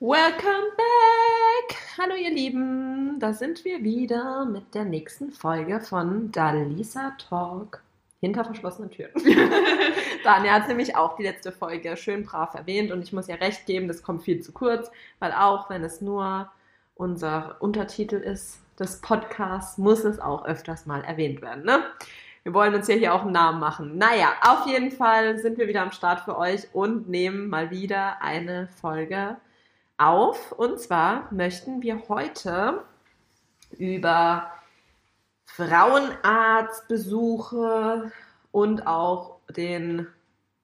Welcome back! Hallo ihr Lieben, da sind wir wieder mit der nächsten Folge von Dalisa Talk. Hinter verschlossenen Türen. Daniel hat nämlich auch die letzte Folge schön brav erwähnt und ich muss ja recht geben, das kommt viel zu kurz, weil auch wenn es nur unser Untertitel ist des Podcasts, muss es auch öfters mal erwähnt werden. Ne? Wir wollen uns ja hier auch einen Namen machen. Naja, auf jeden Fall sind wir wieder am Start für euch und nehmen mal wieder eine Folge auf. Und zwar möchten wir heute über Frauenarztbesuche und auch den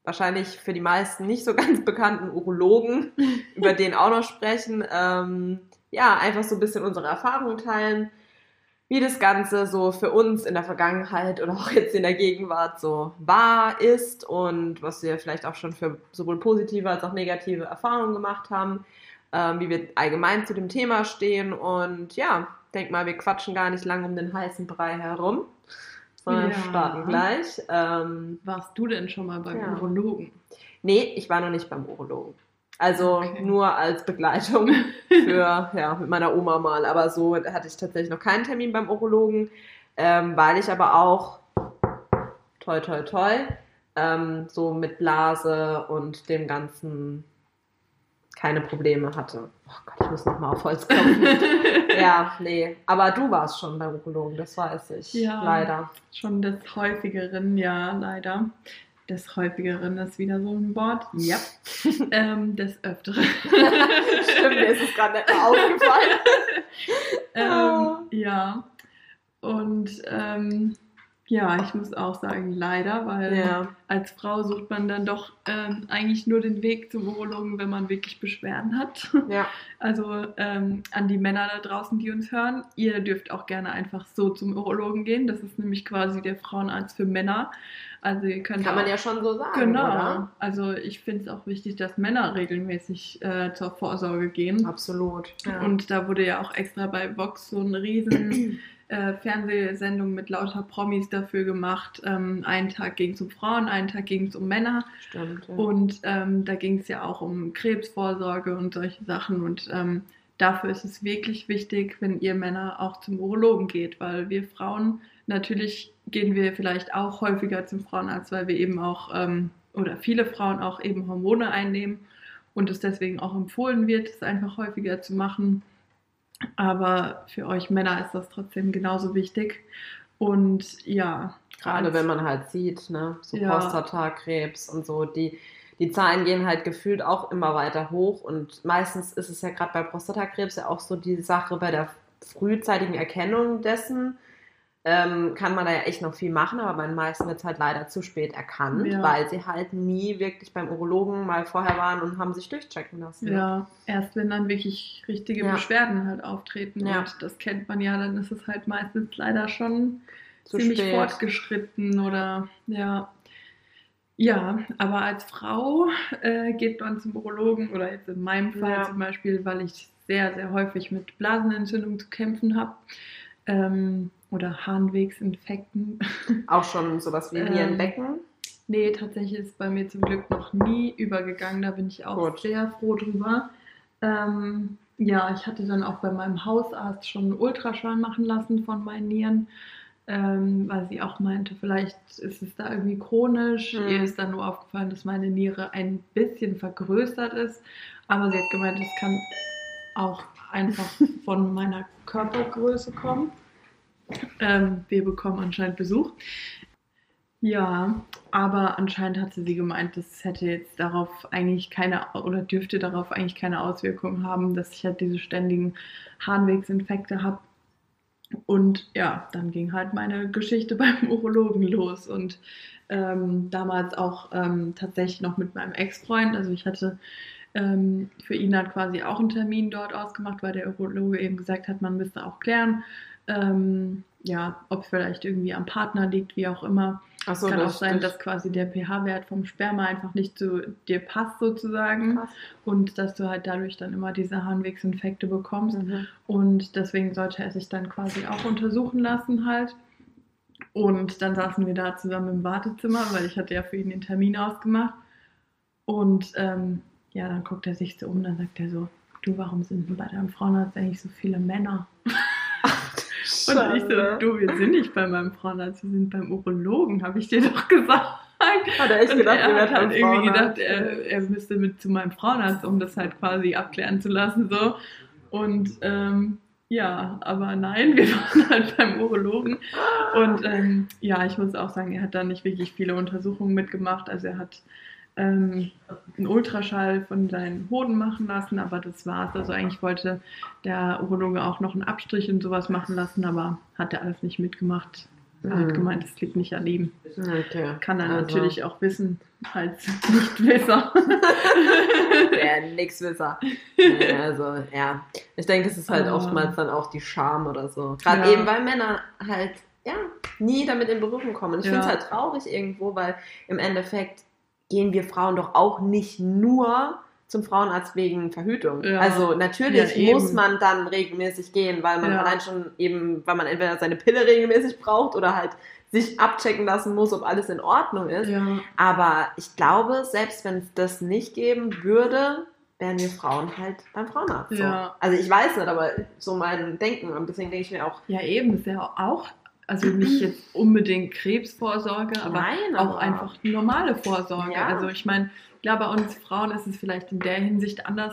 wahrscheinlich für die meisten nicht so ganz bekannten Urologen, über den auch noch sprechen. Ähm, ja, einfach so ein bisschen unsere Erfahrungen teilen, wie das Ganze so für uns in der Vergangenheit oder auch jetzt in der Gegenwart so war, ist und was wir vielleicht auch schon für sowohl positive als auch negative Erfahrungen gemacht haben ähm, wie wir allgemein zu dem Thema stehen. Und ja, denk mal, wir quatschen gar nicht lang um den heißen Brei herum, sondern ja. starten gleich. Ähm, Warst du denn schon mal beim ja. Urologen? Nee, ich war noch nicht beim Urologen. Also okay. nur als Begleitung für, ja, mit meiner Oma mal. Aber so hatte ich tatsächlich noch keinen Termin beim Urologen, ähm, weil ich aber auch, toi, toi, toi, ähm, so mit Blase und dem ganzen keine Probleme hatte. Oh Gott, ich muss nochmal auf Holz kommen. ja, nee. Aber du warst schon beim Urologen, das weiß ich. Ja, leider. Schon des häufigeren, ja, leider. Des häufigeren ist wieder so ein Wort. Ja. ähm, des Öfteren. Stimmt, mir ist es gerade nicht mehr aufgefallen. ähm, ja. Und ähm, ja, ich muss auch sagen, leider, weil ja. als Frau sucht man dann doch ähm, eigentlich nur den Weg zum Urologen, wenn man wirklich Beschwerden hat. Ja. Also ähm, an die Männer da draußen, die uns hören, ihr dürft auch gerne einfach so zum Urologen gehen. Das ist nämlich quasi der Frauenarzt für Männer. Also ihr könnt Kann auch, man ja schon so sagen. Genau. Oder? Also ich finde es auch wichtig, dass Männer regelmäßig äh, zur Vorsorge gehen. Absolut. Ja. Und da wurde ja auch extra bei Vox so ein riesen äh, Fernsehsendung mit lauter Promis dafür gemacht. Ähm, einen Tag ging es um Frauen, einen Tag ging es um Männer. Stimmt. Ja. Und ähm, da ging es ja auch um Krebsvorsorge und solche Sachen. Und ähm, dafür ist es wirklich wichtig, wenn ihr Männer auch zum Urologen geht, weil wir Frauen natürlich gehen wir vielleicht auch häufiger zum Frauenarzt, weil wir eben auch ähm, oder viele Frauen auch eben Hormone einnehmen und es deswegen auch empfohlen wird, es einfach häufiger zu machen. Aber für euch Männer ist das trotzdem genauso wichtig. Und ja. Gerade wenn man halt sieht, ne, so ja. Prostatakrebs und so, die, die Zahlen gehen halt gefühlt auch immer weiter hoch. Und meistens ist es ja gerade bei Prostatakrebs ja auch so die Sache bei der frühzeitigen Erkennung dessen, ähm, kann man da ja echt noch viel machen, aber bei den meisten wird es halt leider zu spät erkannt, ja. weil sie halt nie wirklich beim Urologen mal vorher waren und haben sich durchchecken lassen. Ja, erst wenn dann wirklich richtige ja. Beschwerden halt auftreten ja. und das kennt man ja, dann ist es halt meistens leider schon zu ziemlich spät. fortgeschritten oder ja. Ja, aber als Frau äh, geht man zum Urologen oder jetzt in meinem Fall zum Beispiel, weil ich sehr, sehr häufig mit Blasenentzündung zu kämpfen habe. Ähm, oder Harnwegsinfekten. Auch schon sowas wie Nierenbecken? Ähm, nee, tatsächlich ist bei mir zum Glück noch nie übergegangen. Da bin ich auch Gut. sehr froh drüber. Ähm, ja, ich hatte dann auch bei meinem Hausarzt schon einen Ultraschall machen lassen von meinen Nieren, ähm, weil sie auch meinte, vielleicht ist es da irgendwie chronisch. Mhm. Ihr ist dann nur aufgefallen, dass meine Niere ein bisschen vergrößert ist. Aber sie hat gemeint, es kann auch einfach von meiner Körpergröße kommen. Ähm, wir bekommen anscheinend Besuch. Ja, aber anscheinend hatte sie gemeint, das hätte jetzt darauf eigentlich keine oder dürfte darauf eigentlich keine Auswirkungen haben, dass ich halt diese ständigen Harnwegsinfekte habe. Und ja, dann ging halt meine Geschichte beim Urologen los und ähm, damals auch ähm, tatsächlich noch mit meinem Ex-Freund. Also ich hatte ähm, für ihn dann quasi auch einen Termin dort ausgemacht, weil der Urologe eben gesagt hat, man müsste auch klären, ähm, ja, ob es vielleicht irgendwie am Partner liegt, wie auch immer. Ach so, Kann auch sein, dass quasi der pH-Wert vom Sperma einfach nicht zu dir passt sozusagen Krass. und dass du halt dadurch dann immer diese Harnwegsinfekte bekommst. Mhm. Und deswegen sollte er sich dann quasi auch untersuchen lassen halt. Und dann saßen wir da zusammen im Wartezimmer, weil ich hatte ja für ihn den Termin ausgemacht. Und ähm, ja, dann guckt er sich so um, dann sagt er so, du, warum sind denn bei deinem Frauenarzt eigentlich so viele Männer? Und ich so, du, wir sind nicht bei meinem Frauenarzt, wir sind beim Urologen, habe ich dir doch gesagt. Hat er echt gedacht, er hat halt irgendwie gedacht, er, er müsste mit zu meinem Frauenarzt, um das halt quasi abklären zu lassen. So. Und ähm, ja, aber nein, wir waren halt beim Urologen. Und ähm, ja, ich muss auch sagen, er hat da nicht wirklich viele Untersuchungen mitgemacht. Also er hat ähm, einen Ultraschall von seinen Hoden machen lassen, aber das war's. Also eigentlich wollte der Urologe auch noch einen Abstrich und sowas machen lassen, aber hat er alles nicht mitgemacht. Er hat hm. gemeint, es liegt nicht an ihm. Okay. Kann er also. natürlich auch wissen, als Nichtwisser. Der Nixwisser. Also, ja. Ich denke, es ist halt oftmals dann auch die Scham oder so. Gerade ja. eben, weil Männer halt, ja, nie damit in Berührung kommen. Ich ja. finde es halt traurig irgendwo, weil im Endeffekt gehen wir Frauen doch auch nicht nur zum Frauenarzt wegen Verhütung. Ja. Also natürlich ja, muss man dann regelmäßig gehen, weil man ja. allein schon eben, weil man entweder seine Pille regelmäßig braucht oder halt sich abchecken lassen muss, ob alles in Ordnung ist. Aber ich glaube, selbst wenn es das nicht geben würde, wären wir Frauen halt beim Frauenarzt. So. Also ich weiß nicht, aber so mein Denken und deswegen denke ich mir auch. Ja, eben, das ist ja auch also nicht jetzt unbedingt Krebsvorsorge, aber Nein, auch aber einfach normale Vorsorge. Ja. Also ich meine, klar, bei uns Frauen ist es vielleicht in der Hinsicht anders,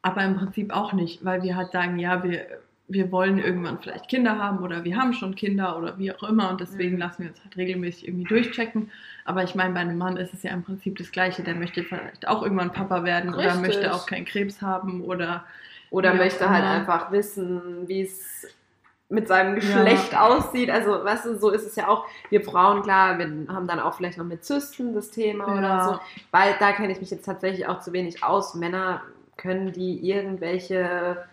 aber im Prinzip auch nicht, weil wir halt sagen, ja, wir, wir wollen irgendwann vielleicht Kinder haben oder wir haben schon Kinder oder wie auch immer und deswegen mhm. lassen wir uns halt regelmäßig irgendwie durchchecken. Aber ich meine, bei einem Mann ist es ja im Prinzip das Gleiche. Der möchte vielleicht auch irgendwann Papa werden Richtig. oder möchte auch keinen Krebs haben oder oder möchte halt einfach wissen, wie es mit seinem Geschlecht ja. aussieht. Also, weißt du, so ist es ja auch. Wir Frauen, klar, wir haben dann auch vielleicht noch mit Zysten das Thema ja. oder so. Weil da kenne ich mich jetzt tatsächlich auch zu wenig aus. Männer können die irgendwelche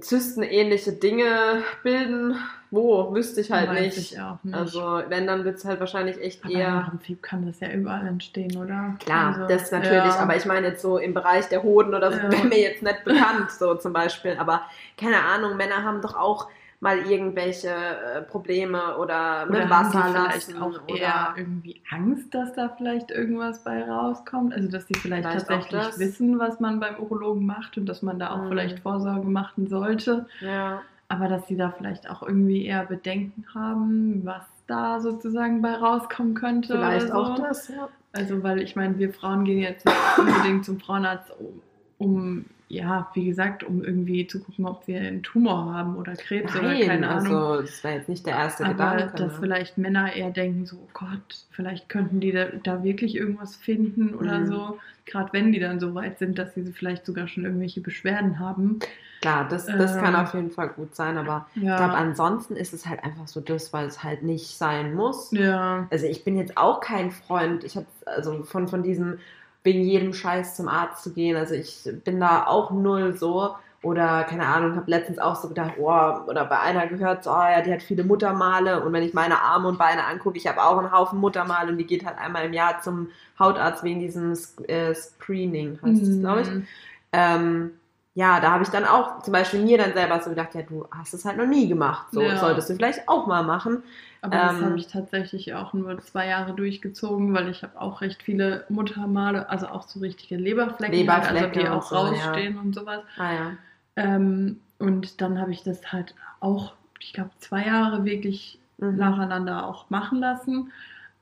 Zystenähnliche Dinge bilden. Wo, wüsste ich halt Weiß nicht. Ich nicht. Also, wenn, dann wird es halt wahrscheinlich echt aber eher. Im Prinzip kann das ja überall entstehen, oder? Klar, also, das natürlich. Ja. Aber ich meine jetzt so im Bereich der Hoden oder so, ja. wäre mir jetzt nicht bekannt, so zum Beispiel. Aber keine Ahnung, Männer haben doch auch mal irgendwelche äh, Probleme oder mit oder Wasser haben die vielleicht auch oder eher irgendwie Angst, dass da vielleicht irgendwas bei rauskommt. Also dass die vielleicht, vielleicht tatsächlich wissen, was man beim Urologen macht und dass man da auch mhm. vielleicht Vorsorge machen sollte. Ja. Aber dass die da vielleicht auch irgendwie eher Bedenken haben, was da sozusagen bei rauskommen könnte. Vielleicht so. auch das, ja. Also weil ich meine, wir Frauen gehen jetzt nicht unbedingt zum Frauenarzt, um, um ja, wie gesagt, um irgendwie zu gucken, ob wir einen Tumor haben oder Krebs Nein, oder keine Ahnung. Also, das war jetzt nicht der erste Aber Gedanke. dass ne? vielleicht Männer eher denken, so, oh Gott, vielleicht könnten die da, da wirklich irgendwas finden oder mhm. so. Gerade wenn die dann so weit sind, dass sie vielleicht sogar schon irgendwelche Beschwerden haben. Klar, das, das ähm, kann auf jeden Fall gut sein, aber ja. ich glaube, ansonsten ist es halt einfach so das, weil es halt nicht sein muss. Ja. Also ich bin jetzt auch kein Freund, ich habe also von, von diesem wegen jedem Scheiß zum Arzt zu gehen. Also ich bin da auch null so. Oder keine Ahnung, habe letztens auch so gedacht, oh, oder bei einer gehört, so, oh ja, die hat viele Muttermale. Und wenn ich meine Arme und Beine angucke, ich habe auch einen Haufen Muttermale und die geht halt einmal im Jahr zum Hautarzt wegen diesem äh, Screening, heißt es, glaube ich. Mhm. Ähm, ja, da habe ich dann auch zum Beispiel mir dann selber so gedacht, ja, du hast es halt noch nie gemacht. So ja. solltest du vielleicht auch mal machen. Aber das habe ähm, ich tatsächlich auch nur zwei Jahre durchgezogen, weil ich habe auch recht viele Muttermale, also auch so richtige Leberflecken, Leberflecken also die auch so, rausstehen ja. und sowas. Ah, ja. ähm, und dann habe ich das halt auch, ich glaube, zwei Jahre wirklich mhm. nacheinander auch machen lassen.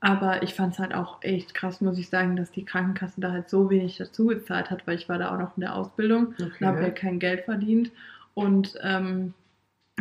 Aber ich fand es halt auch echt krass, muss ich sagen, dass die Krankenkasse da halt so wenig dazu gezahlt hat, weil ich war da auch noch in der Ausbildung okay. und habe ja kein Geld verdient. Und ähm,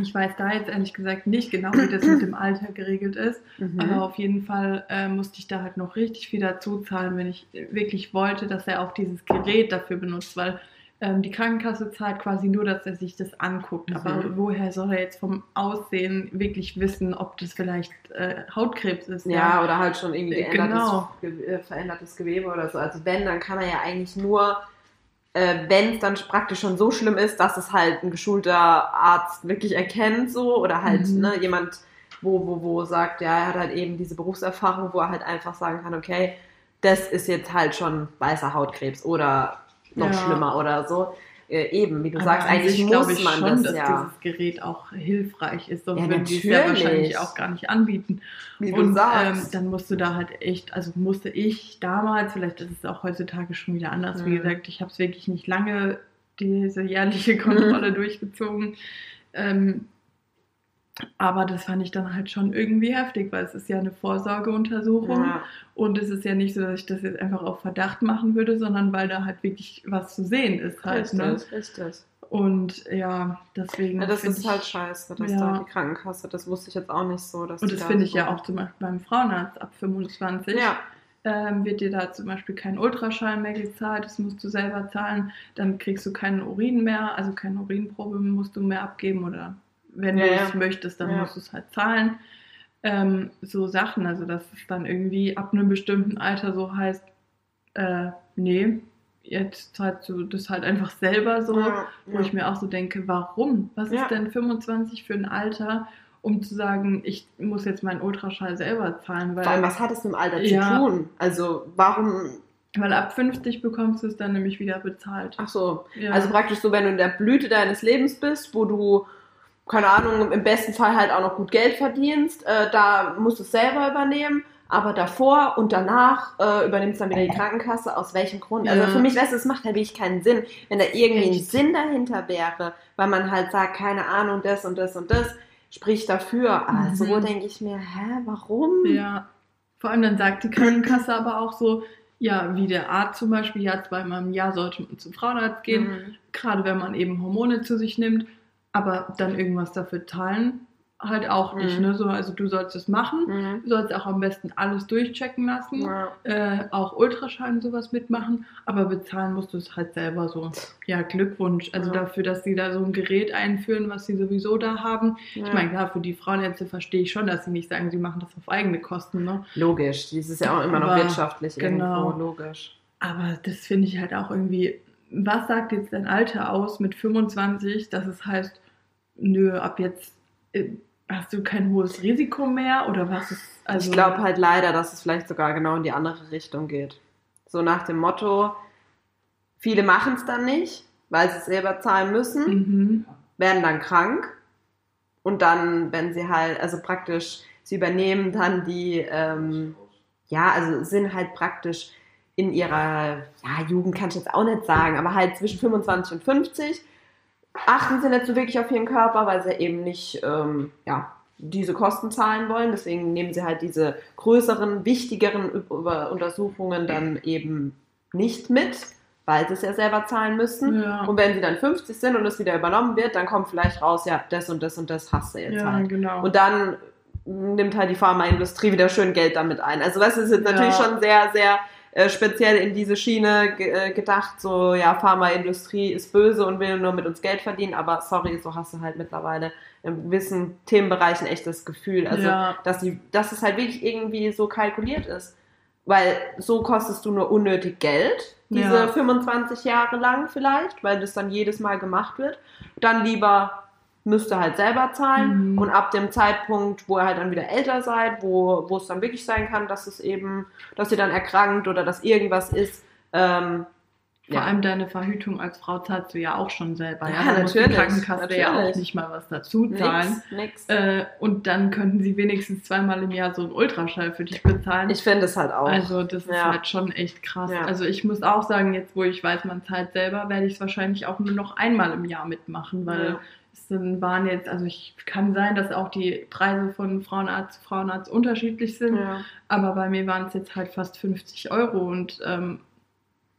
ich weiß da jetzt ehrlich gesagt nicht genau, wie das mit dem Alter geregelt ist, mhm. aber auf jeden Fall äh, musste ich da halt noch richtig viel dazu zahlen, wenn ich wirklich wollte, dass er auch dieses Gerät dafür benutzt, weil ähm, die Krankenkasse zahlt quasi nur, dass er sich das anguckt. Mhm. Aber woher soll er jetzt vom Aussehen wirklich wissen, ob das vielleicht äh, Hautkrebs ist? Ja, ja, oder halt schon irgendwie genau. Ge verändertes Gewebe oder so. Also wenn, dann kann er ja eigentlich nur äh, wenn es dann praktisch schon so schlimm ist, dass es halt ein geschulter Arzt wirklich erkennt, so, oder halt mhm. ne, jemand, wo, wo, wo sagt, ja, er hat halt eben diese Berufserfahrung, wo er halt einfach sagen kann, okay, das ist jetzt halt schon weißer Hautkrebs oder noch ja. schlimmer oder so äh, eben, wie du Aber sagst, eigentlich muss ich man schon, das dass ja. dieses Gerät auch hilfreich ist, sonst ja, würden die es ja wahrscheinlich auch gar nicht anbieten. Wie und du sagst. Ähm, dann musst du da halt echt, also musste ich damals, vielleicht ist es auch heutzutage schon wieder anders, mhm. wie gesagt, ich habe es wirklich nicht lange diese jährliche Kontrolle durchgezogen. Ähm, aber das fand ich dann halt schon irgendwie heftig, weil es ist ja eine Vorsorgeuntersuchung ja. und es ist ja nicht so, dass ich das jetzt einfach auf Verdacht machen würde, sondern weil da halt wirklich was zu sehen ist halt. Richtig, ne? richtig. Und ja, deswegen. Ja, das ist ich, halt scheiße, dass ja. da die Krankenkasse, das wusste ich jetzt auch nicht so. Dass und das finde ich ja auch zum Beispiel beim Frauenarzt ab 25. Ja. Ähm, wird dir da zum Beispiel kein Ultraschall mehr gezahlt, das musst du selber zahlen, dann kriegst du keinen Urin mehr, also keine Urinprobe musst du mehr abgeben oder wenn ja, du es möchtest, dann musst du es halt zahlen. Ähm, so Sachen, also dass es dann irgendwie ab einem bestimmten Alter so heißt, äh, nee, jetzt zahlst du das halt einfach selber so, ja, wo ja. ich mir auch so denke, warum? Was ja. ist denn 25 für ein Alter, um zu sagen, ich muss jetzt meinen Ultraschall selber zahlen? Weil, Vor allem, was hat es mit dem Alter zu tun? Also warum... Weil ab 50 bekommst du es dann nämlich wieder bezahlt. Ach so, also praktisch so, wenn du in der Blüte deines Lebens bist, wo du keine Ahnung, im besten Fall halt auch noch gut Geld verdienst, äh, da musst du es selber übernehmen aber davor und danach äh, übernimmt es dann wieder die Krankenkasse. Aus welchem Grund? Also für mich, weißt du, es macht halt wirklich keinen Sinn, wenn da irgendwie Echt? ein Sinn dahinter wäre, weil man halt sagt, keine Ahnung, das und das und das spricht dafür. Aber mhm. so denke ich mir, hä, warum? Ja, vor allem dann sagt die Krankenkasse aber auch so, ja, wie der Arzt zum Beispiel, ja, zweimal im Jahr sollte man zum Frauenarzt gehen, mhm. gerade wenn man eben Hormone zu sich nimmt, aber dann irgendwas dafür zahlen halt auch nicht. Mhm. Ne? So, also du sollst es machen, mhm. du sollst auch am besten alles durchchecken lassen, ja. äh, auch Ultraschall und sowas mitmachen, aber bezahlen musst du es halt selber so. Ja, Glückwunsch. Also ja. dafür, dass sie da so ein Gerät einführen, was sie sowieso da haben. Ja. Ich meine, klar, für die Frauenärzte verstehe ich schon, dass sie nicht sagen, sie machen das auf eigene Kosten. Ne? Logisch, das ist ja auch immer aber, noch wirtschaftlich genau. irgendwo, logisch. Aber das finde ich halt auch irgendwie, was sagt jetzt dein Alter aus mit 25, dass es heißt, nö, ab jetzt äh, hast du kein hohes Risiko mehr oder was ist also Ich glaube halt leider, dass es vielleicht sogar genau in die andere Richtung geht. So nach dem Motto, viele machen es dann nicht, weil sie es selber zahlen müssen, mhm. werden dann krank und dann, wenn sie halt, also praktisch, sie übernehmen dann die, ähm, ja, also sind halt praktisch in ihrer ja, Jugend, kann ich jetzt auch nicht sagen, aber halt zwischen 25 und 50 achten sie nicht so wirklich auf ihren Körper, weil sie eben nicht ähm, ja, diese Kosten zahlen wollen. Deswegen nehmen sie halt diese größeren, wichtigeren Untersuchungen dann eben nicht mit, weil sie es ja selber zahlen müssen. Ja. Und wenn sie dann 50 sind und es wieder übernommen wird, dann kommt vielleicht raus, ja, das und das und das hast du jetzt ja, halt. Genau. Und dann nimmt halt die Pharmaindustrie wieder schön Geld damit ein. Also das ist jetzt natürlich ja. schon sehr, sehr äh, speziell in diese Schiene äh, gedacht, so ja, Pharmaindustrie ist böse und will nur mit uns Geld verdienen, aber sorry, so hast du halt mittlerweile in gewissen Themenbereichen echt das Gefühl, also ja. dass, die, dass es halt wirklich irgendwie so kalkuliert ist. Weil so kostest du nur unnötig Geld, diese ja. 25 Jahre lang vielleicht, weil das dann jedes Mal gemacht wird. Dann lieber müsst ihr halt selber zahlen. Mhm. Und ab dem Zeitpunkt, wo ihr halt dann wieder älter seid, wo, wo es dann wirklich sein kann, dass es eben, dass ihr dann erkrankt oder dass irgendwas ist, ähm, vor ja. allem deine Verhütung als Frau zahlst du ja auch schon selber. Ja, ja natürlich. Die Krankenkasse natürlich. ja auch nicht mal was dazu zahlen. Nix, nix. Äh, und dann könnten sie wenigstens zweimal im Jahr so einen Ultraschall für dich bezahlen. Ich finde es halt auch. Also das ja. ist halt schon echt krass. Ja. Also ich muss auch sagen, jetzt wo ich weiß, man zahlt selber, werde ich es wahrscheinlich auch nur noch einmal im Jahr mitmachen, weil es waren jetzt, also ich kann sein, dass auch die Preise von Frauenarzt zu Frauenarzt unterschiedlich sind, aber bei mir waren es jetzt halt fast 50 Euro und ähm,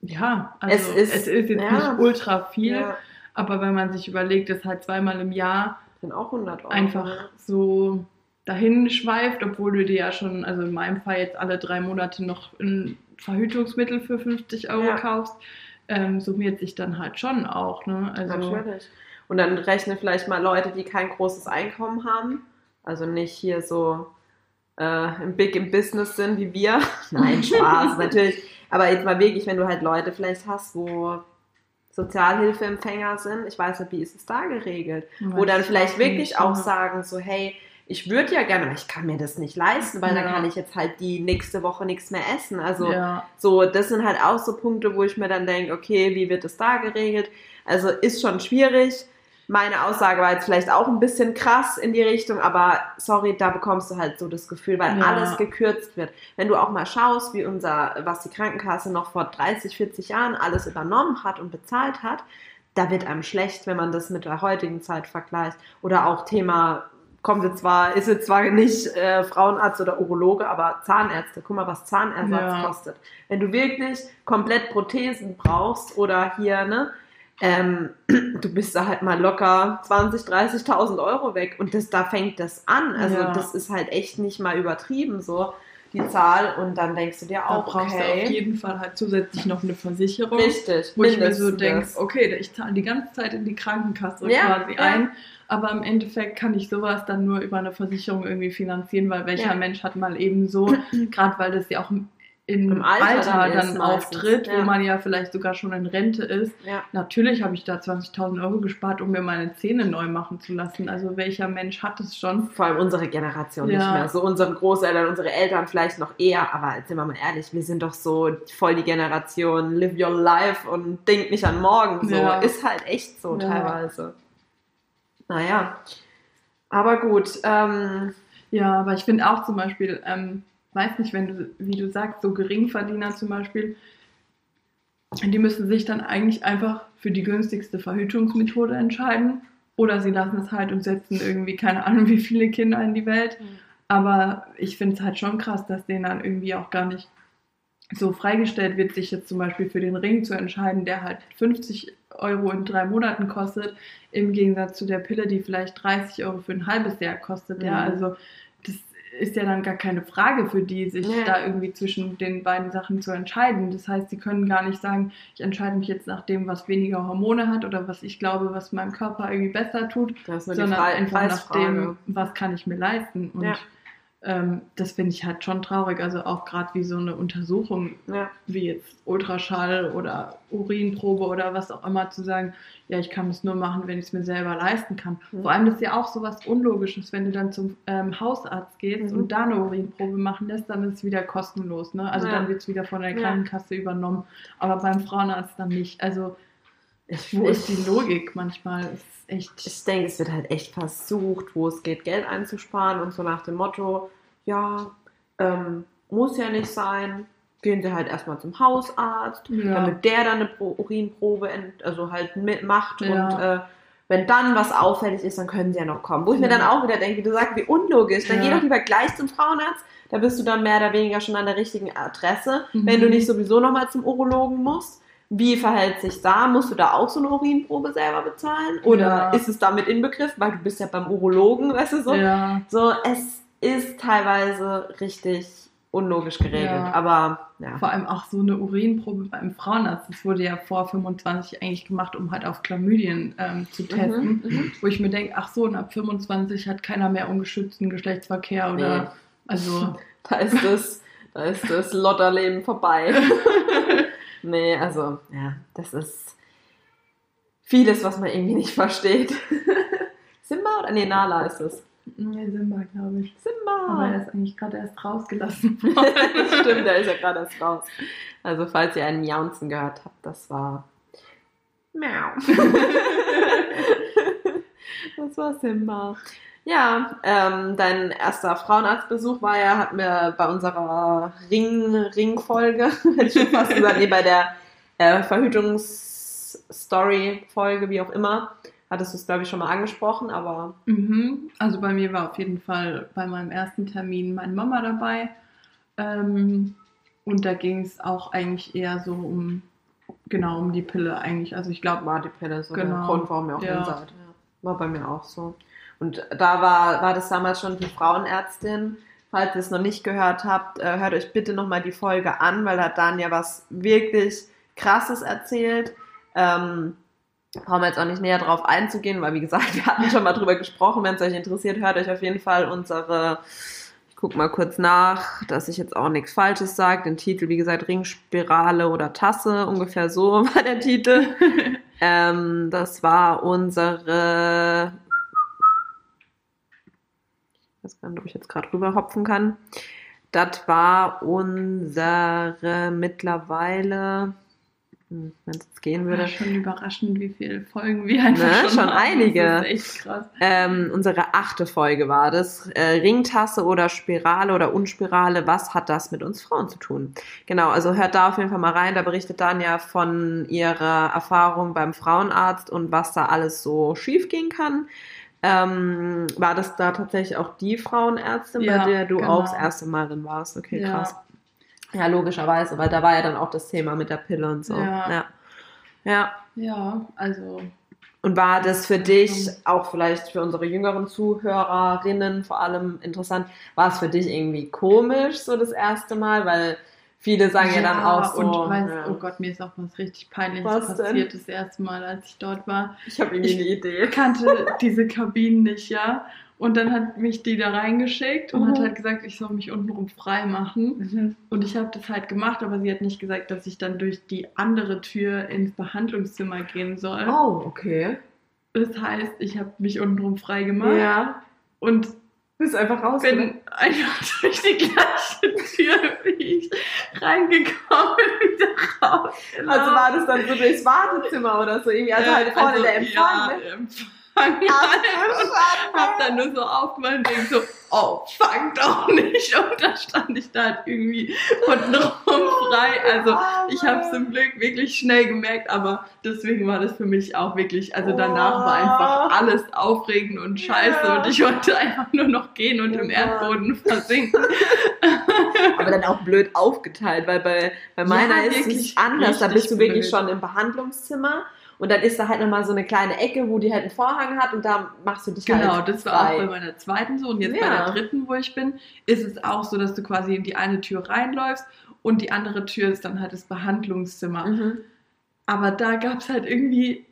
ja, also es ist, es ist jetzt ja, nicht ultra viel, ja. aber wenn man sich überlegt, dass halt zweimal im Jahr sind auch 100 Euro, einfach ne? so dahin schweift, obwohl du dir ja schon, also in meinem Fall jetzt alle drei Monate noch ein Verhütungsmittel für 50 Euro ja. kaufst, ähm, summiert sich dann halt schon auch. Ne? Also, Natürlich. Und dann rechne vielleicht mal Leute, die kein großes Einkommen haben, also nicht hier so äh, im Big im Business sind wie wir. Nein, Spaß, natürlich. Aber jetzt mal wirklich, wenn du halt Leute vielleicht hast, wo Sozialhilfeempfänger sind, ich weiß nicht, wie ist es da geregelt? Wo dann vielleicht wirklich auch sagen, so, hey, ich würde ja gerne, aber ich kann mir das nicht leisten, weil ja. dann kann ich jetzt halt die nächste Woche nichts mehr essen. Also ja. so, das sind halt auch so Punkte, wo ich mir dann denke, okay, wie wird es da geregelt? Also ist schon schwierig meine Aussage war jetzt vielleicht auch ein bisschen krass in die Richtung, aber sorry, da bekommst du halt so das Gefühl, weil ja. alles gekürzt wird. Wenn du auch mal schaust, wie unser, was die Krankenkasse noch vor 30, 40 Jahren alles übernommen hat und bezahlt hat, da wird einem schlecht, wenn man das mit der heutigen Zeit vergleicht. Oder auch Thema, kommt jetzt zwar, ist jetzt zwar nicht äh, Frauenarzt oder Urologe, aber Zahnärzte. Guck mal, was Zahnersatz ja. kostet. Wenn du wirklich komplett Prothesen brauchst oder hier, ne, ähm, du bist da halt mal locker 20, 30.000 Euro weg und das, da fängt das an. Also ja. das ist halt echt nicht mal übertrieben so die Zahl und dann denkst du dir auch, da brauchst okay. du auf jeden Fall halt zusätzlich noch eine Versicherung. Richtig. Wo ich mir so denke, okay, ich zahle die ganze Zeit in die Krankenkasse ja, quasi ja. ein, aber im Endeffekt kann ich sowas dann nur über eine Versicherung irgendwie finanzieren, weil welcher ja. Mensch hat mal eben so, gerade weil das ja auch im, Alter, Alter, dann, dann auftritt, ja. wo man ja vielleicht sogar schon in Rente ist. Ja. Natürlich habe ich da 20.000 Euro gespart, um mir meine Zähne neu machen zu lassen. Also welcher Mensch hat es schon? Vor allem unsere Generation ja. nicht mehr. So unsere Großeltern, unsere Eltern vielleicht noch eher. Aber sind wir mal ehrlich, wir sind doch so voll die Generation, live your life und denk nicht an morgen. So ist halt echt so teilweise. Naja, aber gut. Ähm, ja, aber ich finde auch zum Beispiel... Ähm, weiß nicht, wenn du, wie du sagst, so Geringverdiener zum Beispiel, die müssen sich dann eigentlich einfach für die günstigste Verhütungsmethode entscheiden. Oder sie lassen es halt und setzen irgendwie keine Ahnung, wie viele Kinder in die Welt. Mhm. Aber ich finde es halt schon krass, dass denen dann irgendwie auch gar nicht so freigestellt wird, sich jetzt zum Beispiel für den Ring zu entscheiden, der halt 50 Euro in drei Monaten kostet, im Gegensatz zu der Pille, die vielleicht 30 Euro für ein halbes Jahr kostet. Mhm. Ja, also ist ja dann gar keine Frage für die, sich ja. da irgendwie zwischen den beiden Sachen zu entscheiden. Das heißt, sie können gar nicht sagen, ich entscheide mich jetzt nach dem, was weniger Hormone hat oder was ich glaube, was meinem Körper irgendwie besser tut, sondern einfach nach dem, was kann ich mir leisten. Und ja ähm, das finde ich halt schon traurig. Also auch gerade wie so eine Untersuchung, ja. wie jetzt Ultraschall oder Urinprobe oder was auch immer, zu sagen, ja, ich kann es nur machen, wenn ich es mir selber leisten kann. Mhm. Vor allem das ist ja auch so was Unlogisches, wenn du dann zum ähm, Hausarzt gehst mhm. und da eine Urinprobe machen lässt, dann ist es wieder kostenlos. Ne? Also ja. dann wird es wieder von der Krankenkasse ja. übernommen. Aber beim Frauenarzt dann nicht. Also wo ist die Logik manchmal? Ist echt. Ich denke, es wird halt echt versucht, wo es geht, Geld einzusparen und so nach dem Motto, ja, ähm, muss ja nicht sein. Gehen Sie halt erstmal zum Hausarzt, ja. damit der dann eine Urinprobe also halt mitmacht ja. und äh, wenn dann was auffällig ist, dann können sie ja noch kommen. Wo ich mir dann auch wieder denke, wie du sagst, wie unlogisch. Dann ja. geh doch lieber gleich zum Frauenarzt. Da bist du dann mehr oder weniger schon an der richtigen Adresse, mhm. wenn du nicht sowieso nochmal zum Urologen musst. Wie verhält sich da? Musst du da auch so eine Urinprobe selber bezahlen? Oder ja. ist es damit inbegriffen? Weil du bist ja beim Urologen, weißt du so. Ja. So, es ist teilweise richtig unlogisch geregelt. Ja. Aber ja. Vor allem auch so eine Urinprobe beim Frauenarzt. Das wurde ja vor 25 eigentlich gemacht, um halt auf Chlamydien ähm, zu mhm, testen. Mhm, wo ich mir denke, ach so, und ab 25 hat keiner mehr ungeschützten Geschlechtsverkehr oder nee. also. Da ist das, da ist das Lotterleben vorbei. Nee, also, ja, das ist vieles, was man irgendwie nicht versteht. Simba oder? Nee, Nala ist es. Nee, Simba, glaube ich. Simba! Aber er ist eigentlich gerade erst rausgelassen worden. Stimmt, er ist ja gerade erst raus. Also, falls ihr einen Miaunzen gehört habt, das war. Miau. das war Simba. Ja, ähm, dein erster Frauenarztbesuch war ja, hatten wir bei unserer Ring, Ring-Folge, hätte ich schon fast gesagt, nee, bei der äh, Verhütungsstory-Folge, wie auch immer, hattest du es, glaube ich, schon mal angesprochen, aber. Mhm. Also bei mir war auf jeden Fall bei meinem ersten Termin meine Mama dabei. Ähm, und da ging es auch eigentlich eher so um, genau, um die Pille eigentlich. Also ich glaube. War die Pille so genau. der Grund, warum ihr auch ja. seid. Ja. War bei mir auch so. Und da war, war das damals schon die Frauenärztin. Falls ihr es noch nicht gehört habt, äh, hört euch bitte nochmal die Folge an, weil da hat Danja was wirklich Krasses erzählt. Ähm, brauchen wir jetzt auch nicht näher drauf einzugehen, weil wie gesagt, wir hatten schon mal drüber gesprochen. Wenn es euch interessiert, hört euch auf jeden Fall unsere, ich guck mal kurz nach, dass ich jetzt auch nichts Falsches sage. Den Titel, wie gesagt, Ringspirale oder Tasse, ungefähr so war der Titel. ähm, das war unsere weiß gar nicht, ob ich jetzt gerade rüberhopfen kann. Das war unsere mittlerweile, hm, wenn es gehen würde. Ja, schon überraschend, wie viele Folgen wir einfach ne? schon, schon haben. einige. Das ist echt krass. Ähm, unsere achte Folge war das. Äh, Ringtasse oder Spirale oder Unspirale, was hat das mit uns Frauen zu tun? Genau, also hört da auf jeden Fall mal rein. Da berichtet Danja von ihrer Erfahrung beim Frauenarzt und was da alles so schief gehen kann. Ähm, war das da tatsächlich auch die Frauenärztin, ja, bei der du genau. auch das erste Mal drin warst? Okay, ja. krass. Ja, logischerweise, weil da war ja dann auch das Thema mit der Pille und so. Ja. Ja, ja. ja also. Und war das für dich, auch vielleicht für unsere jüngeren Zuhörerinnen vor allem interessant, war es für dich irgendwie komisch, so das erste Mal? Weil viele sagen ja, ja dann auch so. Und weißt, ja. oh Gott, mir ist auch was richtig Peinliches was passiert denn? das erste Mal, als ich dort war. Ich habe irgendwie eine Idee. Ich kannte diese Kabinen nicht, ja. Und dann hat mich die da reingeschickt und mhm. hat halt gesagt, ich soll mich untenrum frei machen. Mhm. Und ich habe das halt gemacht, aber sie hat nicht gesagt, dass ich dann durch die andere Tür ins Behandlungszimmer gehen soll. Oh, okay. Das heißt, ich habe mich untenrum frei gemacht. Ja. Und bist einfach raus. Bin oder? einfach durch die gleiche Tür, wie ich reingekommen bin, wieder raus. Also war das dann so durchs Wartezimmer oder so irgendwie, also halt vorne also, der Empfang. Ja, ne? Empfang hab dann nur so aufgemacht und denk so, oh, fang doch nicht. Und da stand ich da halt irgendwie unten rum frei. Also ich habe es zum Glück wirklich schnell gemerkt, aber deswegen war das für mich auch wirklich, also danach war einfach alles aufregend und scheiße und ich wollte einfach nur noch gehen und im Erdboden versinken. aber dann auch blöd aufgeteilt, weil bei, bei meiner ja, ist es anders. Da bist du wirklich blöd. schon im Behandlungszimmer und dann ist da halt nochmal so eine kleine Ecke, wo die halt einen Vorhang hat und da machst du dich genau, halt. Genau, das war frei. auch bei meiner zweiten so. Und jetzt ja. bei der dritten, wo ich bin, ist es auch so, dass du quasi in die eine Tür reinläufst und die andere Tür ist dann halt das Behandlungszimmer. Mhm. Aber da gab es halt irgendwie,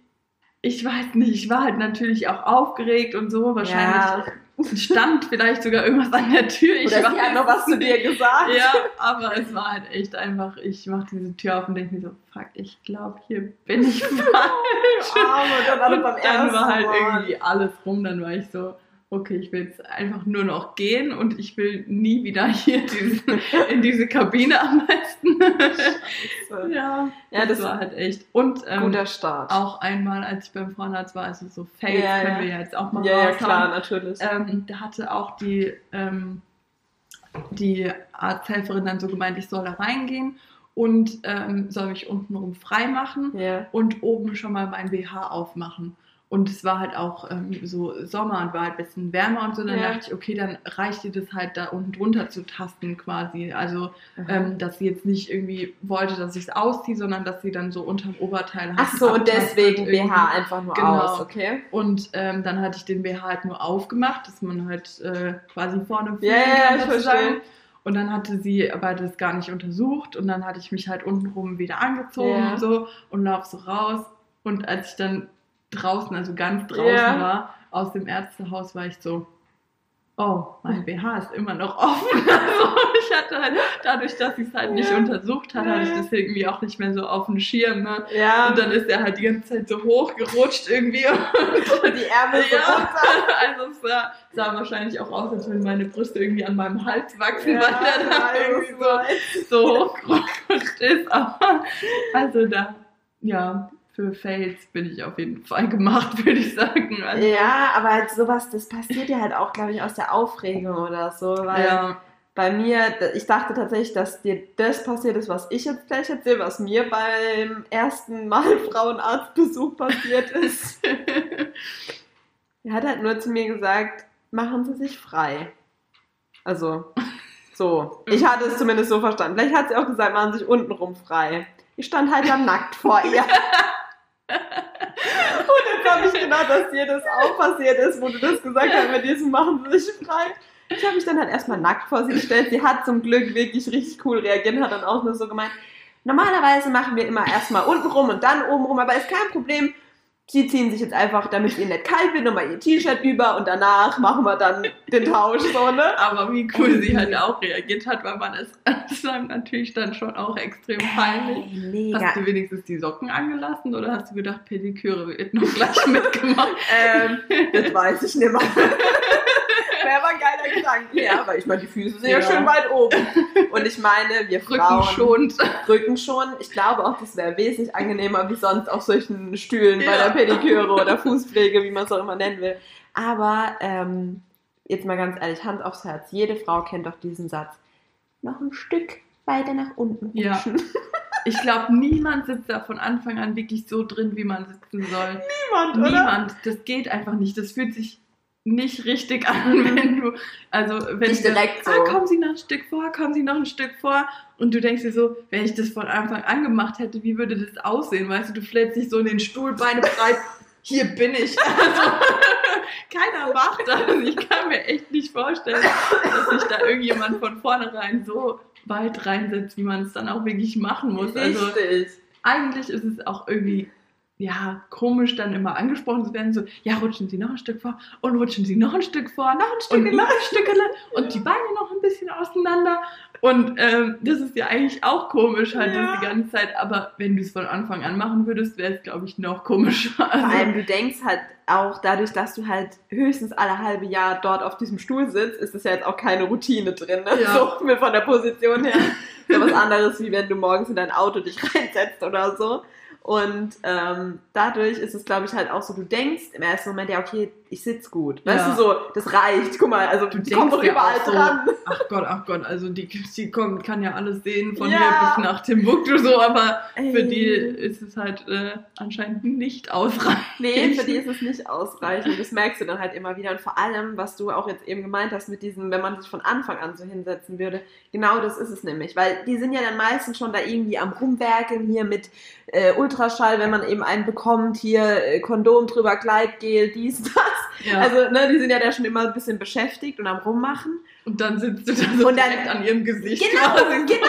ich weiß nicht, ich war halt natürlich auch aufgeregt und so. Wahrscheinlich ja stand vielleicht sogar irgendwas an der Tür. Ich Oder hat noch was zu dir gesagt. Ja, aber es war halt echt einfach, ich mache diese Tür auf und denke mir so, fuck, ich glaube, hier bin ich falsch. Arme, und dann, und dann war halt irgendwie alles rum, dann war ich so, okay, ich will jetzt einfach nur noch gehen und ich will nie wieder hier diese, in diese Kabine am besten. Scheiße. ja, ja, das, das war halt echt. Und ähm, guter Start. Auch einmal, als ich beim Frauenarzt war, also so Fails ja, können wir ja jetzt auch mal Ja, ja klar, natürlich. Ähm, da hatte auch die, ähm, die Arzthelferin dann so gemeint, ich soll da reingehen und ähm, soll mich untenrum frei machen ja. und oben schon mal mein BH aufmachen. Und es war halt auch ähm, so Sommer und war halt ein bisschen wärmer und so. Dann ja. dachte ich, okay, dann reicht dir das halt da unten drunter zu tasten quasi. Also, ähm, dass sie jetzt nicht irgendwie wollte, dass ich es ausziehe, sondern dass sie dann so unterm Oberteil hat. Ach so, und deswegen BH einfach nur genau. aus, okay. Und ähm, dann hatte ich den BH halt nur aufgemacht, dass man halt äh, quasi vorne yeah, kann, ich verstehe. Und dann hatte sie aber das gar nicht untersucht und dann hatte ich mich halt untenrum wieder angezogen yeah. und so und lauf so raus. Und als ich dann draußen, also ganz draußen yeah. war, aus dem Ärztehaus, war ich so, oh, mein BH ist immer noch offen. Also ich hatte halt, dadurch, dass ich es halt nicht untersucht hatte, hatte ich das irgendwie auch nicht mehr so auf dem Schirm. Ne? Ja. Und dann ist er halt die ganze Zeit so hochgerutscht irgendwie. Und die Ärmel so ja. Also es sah, sah, wahrscheinlich auch aus, als wenn meine Brüste irgendwie an meinem Hals wachsen, ja, weil er dann irgendwie so, so hochgerutscht ist. Aber also da, ja, für Fails bin ich auf jeden Fall gemacht, würde ich sagen. Also, ja, aber halt sowas, das passiert ja halt auch, glaube ich, aus der Aufregung oder so, weil ja. bei mir, ich dachte tatsächlich, dass dir das passiert ist, was ich jetzt gleich erzähle, was mir beim ersten Mal Frauenarztbesuch passiert ist. er hat halt nur zu mir gesagt, machen Sie sich frei. Also, so. Ich hatte es zumindest so verstanden. Vielleicht hat sie auch gesagt, machen Sie sich untenrum frei. Ich stand halt dann nackt vor ihr. Und jetzt habe ich gedacht, dass dir das auch passiert ist, wo du das gesagt hast, mit diesem machen sie sich frei. Ich habe mich dann halt erstmal nackt vor sie gestellt. Sie hat zum Glück wirklich richtig cool reagiert, hat dann auch nur so gemeint, normalerweise machen wir immer erstmal unten rum und dann oben rum, aber ist kein Problem sie ziehen sich jetzt einfach, damit es ihnen nicht kalt wird, nochmal ihr T-Shirt über und danach machen wir dann den Tausch, so, ne? Aber wie cool sie halt auch reagiert hat, weil man ist dann natürlich dann schon auch extrem peinlich. Hey, mega. Hast du wenigstens die Socken angelassen oder hast du gedacht, Pediküre wird noch gleich mitgemacht? ähm, das weiß ich nicht mehr. wäre ein geiler Gedanke. Ja, aber ich meine, die Füße sind ja. ja. schön weit oben. Und ich meine, wir Frauen... Rücken Rücken schon. Ich glaube auch, das wäre wesentlich angenehmer wie sonst auf solchen Stühlen ja. bei der Pediküre oder Fußpflege, wie man es auch immer nennen will. Aber ähm, jetzt mal ganz ehrlich, Hand aufs Herz. Jede Frau kennt doch diesen Satz. Noch ein Stück weiter nach unten rutschen. Ja. Ich glaube, niemand sitzt da von Anfang an wirklich so drin, wie man sitzen soll. Niemand, oder? Niemand. Das geht einfach nicht. Das fühlt sich nicht richtig an, wenn du, also wenn nicht direkt so. ah, kommen Sie noch ein Stück vor, kommen Sie noch ein Stück vor und du denkst dir so, wenn ich das von Anfang an gemacht hätte, wie würde das aussehen, weißt du, du flätst dich so in den Stuhl, Beine breit, hier bin ich. Also, keiner macht das. Ich kann mir echt nicht vorstellen, dass sich da irgendjemand von vornherein so weit reinsetzt, wie man es dann auch wirklich machen muss. Also, Richtig. Also eigentlich ist es auch irgendwie ja, komisch dann immer angesprochen zu werden, so, ja, rutschen Sie noch ein Stück vor und rutschen Sie noch ein Stück vor, noch ein Stück, und noch ein Stück und die Beine noch ein bisschen auseinander. Und ähm, das ist ja eigentlich auch komisch halt ja. die ganze Zeit, aber wenn du es von Anfang an machen würdest, wäre es, glaube ich, noch komischer. Also, Vor allem, du denkst halt auch dadurch, dass du halt höchstens alle halbe Jahr dort auf diesem Stuhl sitzt, ist es ja jetzt auch keine Routine drin. Ne? Ja. So von der Position her. Ist ja was anderes, wie wenn du morgens in dein Auto dich reinsetzt oder so. Und ähm, dadurch ist es, glaube ich, halt auch so, du denkst im ersten Moment, ja, okay, ich sitze gut. Weißt ja. du, so, das reicht. Guck mal, also du die kommt doch überall so, dran. Ach Gott, ach Gott, also die, die kommt, kann ja alles sehen, von ja. hier bis nach Timbuktu so, aber Ey. für die ist es halt äh, anscheinend nicht ausreichend. Nee, für die ist es nicht ausreichend. Das merkst du dann halt immer wieder. Und vor allem, was du auch jetzt eben gemeint hast mit diesem, wenn man sich von Anfang an so hinsetzen würde, genau das ist es nämlich. Weil die sind ja dann meistens schon da irgendwie am Rumwerkeln hier mit äh, Ultraschall, wenn man eben einen bekommt, hier äh, Kondom drüber, Gleitgel, dies, das. Ja. Also, ne, die sind ja da schon immer ein bisschen beschäftigt und am Rummachen. Und dann sitzt du da so und direkt an ihrem Gesicht. Genau, genau.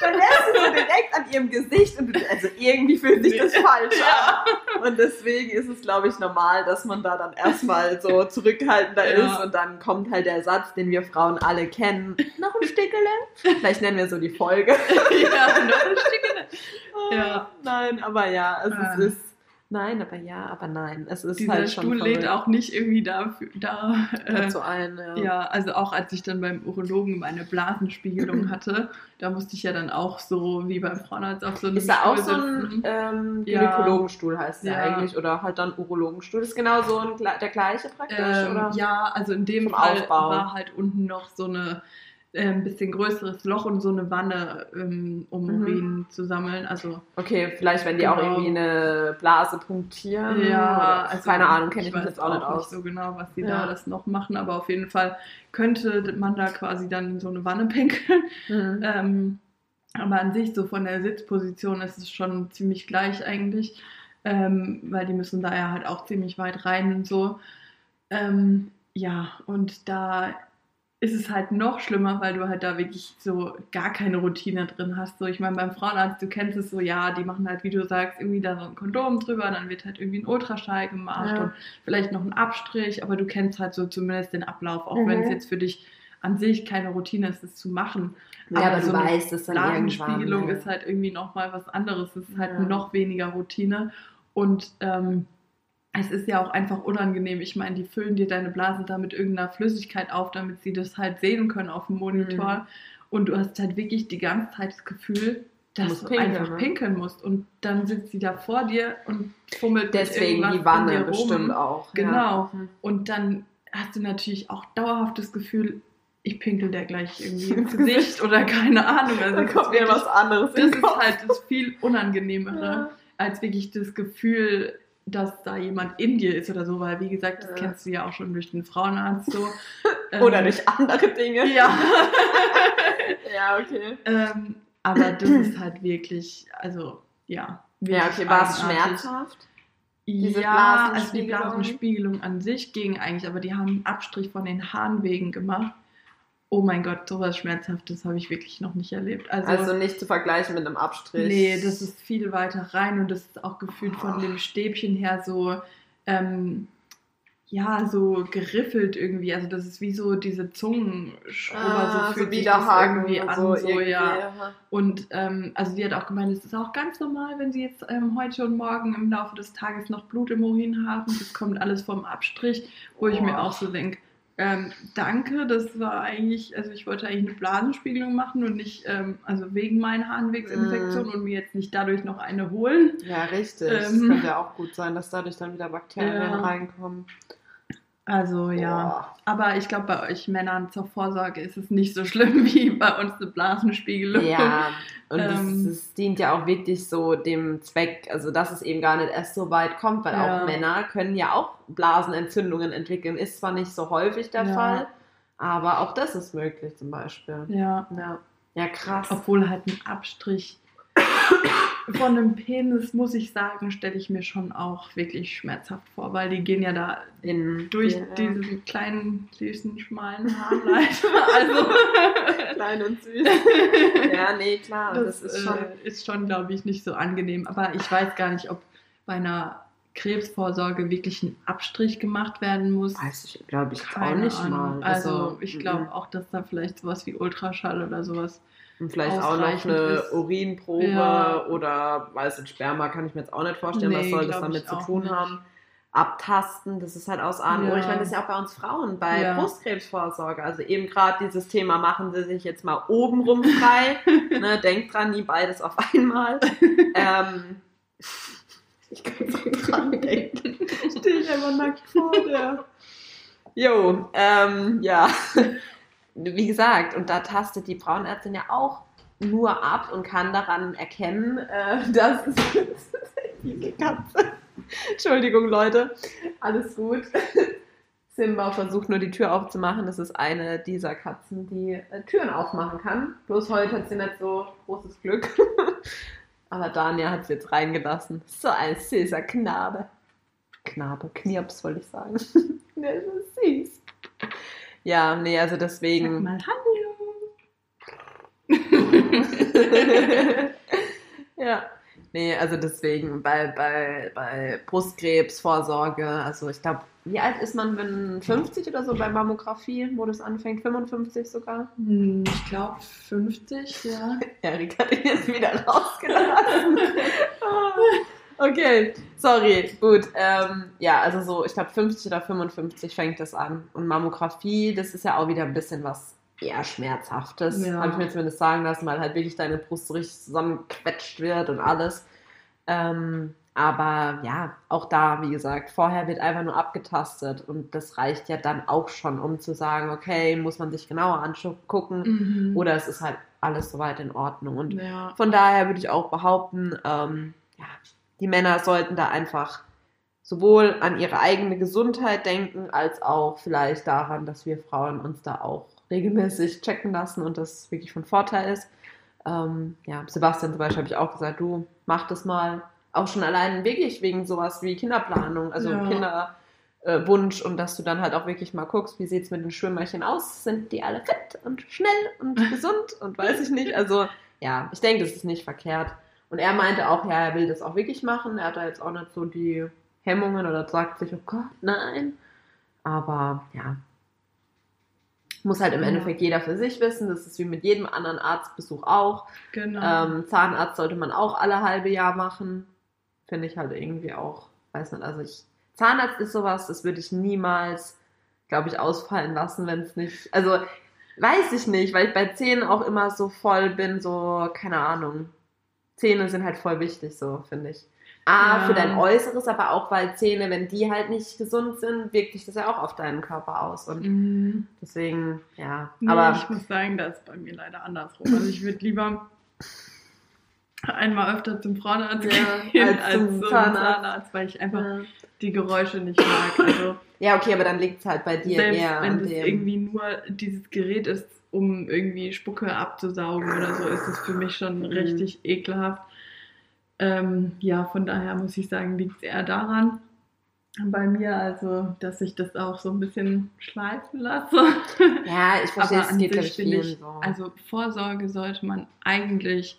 Dann wärst du so direkt an ihrem Gesicht und also irgendwie fühlt sich das falsch ja. an. Und deswegen ist es, glaube ich, normal, dass man da dann erstmal so zurückhaltender ja. ist und dann kommt halt der Satz, den wir Frauen alle kennen. Noch ein Stückele? Vielleicht nennen wir so die Folge. ja, noch ein Stückele. Ja. Nein, aber ja, also ah. es ist Nein, aber ja, aber nein. Es ist Dieser halt schon Stuhl lädt auch nicht irgendwie dafür, da. Äh, Dazu ein, ja. ja. also auch als ich dann beim Urologen meine Blasenspiegelung hatte, da musste ich ja dann auch so wie beim Frauenarzt auf so einem Ist da auch so ein ähm, Gynäkologenstuhl ja. heißt der ja. eigentlich oder halt dann Urologenstuhl? Ist genau so ein, der gleiche praktisch? Ähm, oder? Ja, also in dem Fall Aufbau. war halt unten noch so eine äh, ein bisschen größeres Loch und so eine Wanne, ähm, um mhm. Urin zu sammeln. Also okay, vielleicht wenn die genau. auch irgendwie eine Blase punktieren. Ja, also keine Ahnung, kenne ich mich jetzt auch nicht aus. Nicht so genau, was die ja. da das noch machen, aber auf jeden Fall könnte man da quasi dann in so eine Wanne pinkeln. Mhm. Ähm, aber an sich so von der Sitzposition ist es schon ziemlich gleich eigentlich, ähm, weil die müssen da ja halt auch ziemlich weit rein und so. Ähm, ja, und da ist es halt noch schlimmer, weil du halt da wirklich so gar keine Routine drin hast. So, ich meine, beim Frauenarzt, du kennst es so, ja, die machen halt, wie du sagst, irgendwie da so ein Kondom drüber, dann wird halt irgendwie ein Ultraschall gemacht ja. und vielleicht noch ein Abstrich, aber du kennst halt so zumindest den Ablauf, auch mhm. wenn es jetzt für dich an sich keine Routine ist, das zu machen. Ja, aber, aber so du weißt es dann Blasenspiegelung ist halt irgendwie nochmal was anderes. Es ist halt ja. noch weniger Routine und ähm, es ist ja auch einfach unangenehm. Ich meine, die füllen dir deine Blase da mit irgendeiner Flüssigkeit auf, damit sie das halt sehen können auf dem Monitor. Mhm. Und du hast halt wirklich die ganze Zeit das Gefühl, dass du, pinkeln, einfach ne? pinkeln musst. Und dann sitzt sie da vor dir und fummelt Deswegen die Wanne bestimmt auch. Genau. Ja. Mhm. Und dann hast du natürlich auch dauerhaft das Gefühl, ich pinkel der gleich irgendwie ins Gesicht oder keine Ahnung. Also da kommt mir was anderes. Das ist halt das viel Unangenehmere, ja. als wirklich das Gefühl, dass da jemand in dir ist oder so, weil wie gesagt, das ja. kennst du ja auch schon durch den Frauenarzt so. oder ähm, durch andere Dinge. Ja. ja, okay. Ähm, aber das ist halt wirklich, also ja. Ja, okay, war es schmerzhaft? Diese ja, also die Blasenspiegelung an sich ging eigentlich, aber die haben einen Abstrich von den Harnwegen gemacht. Oh mein Gott, sowas Schmerzhaftes habe ich wirklich noch nicht erlebt. Also, also, nicht zu vergleichen mit einem Abstrich. Nee, das ist viel weiter rein und das ist auch gefühlt oh. von dem Stäbchen her so, ähm, ja, so geriffelt irgendwie. Also das ist wie so diese Zungenschrubber, ah, so fühlt so sich das irgendwie an, so, so ja. ja. Und ähm, also sie hat auch gemeint, es ist auch ganz normal, wenn sie jetzt ähm, heute und morgen im Laufe des Tages noch Blut im Urin haben. Das kommt alles vom Abstrich, wo oh. ich mir auch so denke, Ähm, danke, das war eigentlich, also ich wollte eigentlich eine Blasenspiegelung machen und nicht, ähm, also wegen meiner Harnwegsinfektion mm. und mir jetzt nicht dadurch noch eine holen. Ja, richtig. Ähm, das könnte ja auch gut sein, dass dadurch dann wieder Bakterien ja. reinkommen. Also ja, Boah. aber ich glaube, bei euch Männern zur Vorsorge ist es nicht so schlimm wie bei uns eine Blasenspiegelung. Ja, und ähm, es, dient ja auch wirklich so dem Zweck, also dass es eben gar nicht erst so weit kommt, weil ja. auch Männer können ja auch Blasenentzündungen entwickeln. Ist zwar nicht so häufig der ja. Fall, aber auch das ist möglich zum Beispiel. Ja. Ja, ja krass. Obwohl halt ein Abstrich von einem Penis, muss ich sagen, stelle ich mir schon auch wirklich schmerzhaft vor, weil die gehen ja da in, durch ja. diesen kleinen, süßen, schmalen Harnleiter. also klein und süß. ja, nee, klar. Das, das ist schon, äh, ist schon glaube ich, nicht so angenehm. Aber ich weiß gar nicht, ob bei einer Krebsvorsorge wirklich ein Abstrich gemacht werden muss. Weiß ich, glaube ich, Keine auch nicht Ahnung. mal. Also, also ich glaube auch, dass da vielleicht sowas wie Ultraschall oder sowas und vielleicht auch noch eine ist. Urinprobe ja. oder weiß nicht, Sperma kann ich mir jetzt auch nicht vorstellen, nee, was soll das damit zu tun nicht. haben. Abtasten, das ist halt aus Ahnung. Ja. Ich meine, das ist ja auch bei uns Frauen, bei ja. Brustkrebsvorsorge. Also eben gerade dieses Thema, machen Sie sich jetzt mal obenrum frei. ne, denkt dran, nie beides auf einmal. ähm, ich kann so dran denken. Stehe ich einfach nackt vor der. Jo, ähm, ja wie gesagt, und da tastet die Frauenärztin ja auch nur ab und kann daran erkennen, äh, dass diese Katze. Entschuldigung, Leute, alles gut. Simba versucht nur die Tür aufzumachen. Das ist eine dieser Katzen, die äh, Türen aufmachen kann. Bloß heute hat sie nicht so großes Glück. Aber Daniel hat sie jetzt reingelassen. So ein süßer Knabe. Knabe, Knirps wollte ich sagen. Der ist süß. Ja, nee, also deswegen. Sag mal Hallo. ja. Nee, also deswegen bei, bei, bei Brustkrebsvorsorge, also ich glaube, wie alt ist man, wenn 50 oder so bei Mammographie, wo das anfängt? 55 sogar? Hm, ich glaube 50, ja. Erik hat ihn jetzt wieder rausgelassen. Okay, sorry, gut. Ähm, ja, also so, ich glaube 50 oder 55 fängt das an. Und Mammographie, das ist ja auch wieder ein bisschen was eher Schmerzhaftes. Ja. Habe ich mir zumindest sagen lassen, weil halt wirklich deine Brust so richtig zusammengequetscht wird und alles. Ähm, aber ja, auch da, wie gesagt, vorher wird einfach nur abgetastet und das reicht ja dann auch schon, um zu sagen, okay, muss man sich genauer angucken mhm. oder es ist halt alles soweit in Ordnung. Und ja. von daher würde ich auch behaupten, ähm, ja, die Männer sollten da einfach sowohl an ihre eigene Gesundheit denken, als auch vielleicht daran, dass wir Frauen uns da auch regelmäßig checken lassen und das wirklich von Vorteil ist. Ähm, ja, Sebastian zum Beispiel habe ich auch gesagt, du mach das mal. Auch schon allein wirklich wegen sowas wie Kinderplanung, also ja. Kinderwunsch und dass du dann halt auch wirklich mal guckst, wie sieht es mit den Schwimmerchen aus? Sind die alle fit und schnell und gesund und weiß ich nicht. Also ja, ich denke, das ist nicht verkehrt. Und er meinte auch, ja, er will das auch wirklich machen. Er hat da jetzt auch nicht so die Hemmungen oder sagt sich, oh Gott, nein. Aber ja, muss halt im ja. Endeffekt jeder für sich wissen. Das ist wie mit jedem anderen Arztbesuch auch. Genau. Ähm, Zahnarzt sollte man auch alle halbe Jahr machen. Finde ich halt irgendwie auch, weiß nicht, also ich, Zahnarzt ist sowas, das würde ich niemals, glaube ich, ausfallen lassen, wenn es nicht, also weiß ich nicht, weil ich bei Zähnen auch immer so voll bin, so, keine Ahnung. Zähne sind halt voll wichtig, so finde ich. A, ja. für dein Äußeres, aber auch weil Zähne, wenn die halt nicht gesund sind, wirkt sich das ja auch auf deinen Körper aus. Und mhm. deswegen, ja. Nee, aber ich muss sagen, das ist bei mir leider andersrum. Also ich würde lieber einmal öfter zum Frauenarzt ja, gehen als, als zum Zahnarzt. Zahnarzt. weil ich einfach ja. die Geräusche nicht mag. Also ja, okay, aber dann liegt es halt bei dir selbst eher wenn es irgendwie nur dieses Gerät ist, um irgendwie Spucke abzusaugen oder so, ist es für mich schon mhm. richtig ekelhaft. Ähm, ja, von daher muss ich sagen, liegt es eher daran bei mir, also dass ich das auch so ein bisschen schleifen lasse. Ja, ich verstehe, geht sich ich, so. Also Vorsorge sollte man eigentlich,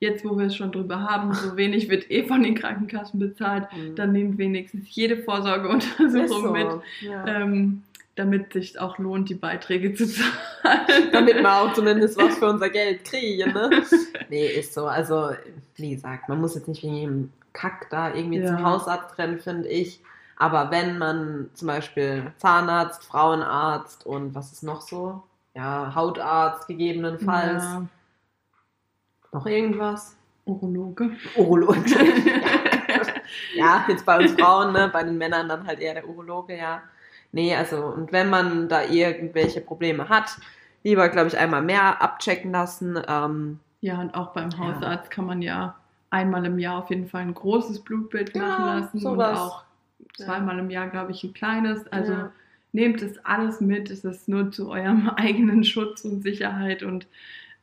jetzt wo wir es schon drüber haben, so wenig wird eh von den Krankenkassen bezahlt, mhm. dann nehmen wenigstens jede Vorsorgeuntersuchung so. mit. Ja. Ähm, damit sich auch lohnt, die Beiträge zu zahlen. Damit wir auch zumindest was für unser Geld kriegen, ne? Nee, ist so. Also, wie gesagt, man muss jetzt nicht wegen jedem Kack da irgendwie ja. zum Hausarzt rennen, finde ich. Aber wenn man zum Beispiel Zahnarzt, Frauenarzt und was ist noch so? Ja, Hautarzt gegebenenfalls. Ja. Noch irgendwas? Urologe. Urologe. ja. jetzt bei uns Frauen, ne? bei den Männern dann halt eher der Urologe, ja. Nee, also, und wenn man da irgendwelche Probleme hat, lieber, glaube ich, einmal mehr abchecken lassen. Ähm, ja, und auch beim Hausarzt ja. kann man ja einmal im Jahr auf jeden Fall ein großes Blutbild ja, machen lassen sowas. und auch zweimal im Jahr, glaube ich, ein kleines. Also ja. nehmt es alles mit. Es ist nur zu eurem eigenen Schutz und Sicherheit und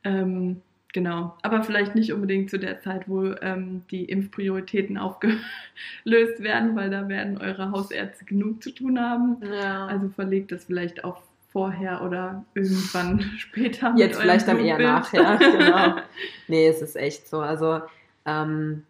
ähm, genau. Aber vielleicht nicht unbedingt zu der Zeit, wo ähm, die Impfprioritäten aufgelöst werden, weil da werden eure Hausärzte genug zu tun haben. Ja. Also verlegt das vielleicht auf vorher oder irgendwann später. Jetzt vielleicht dann eher nachher, genau. nee, es ist echt so. Also ähm,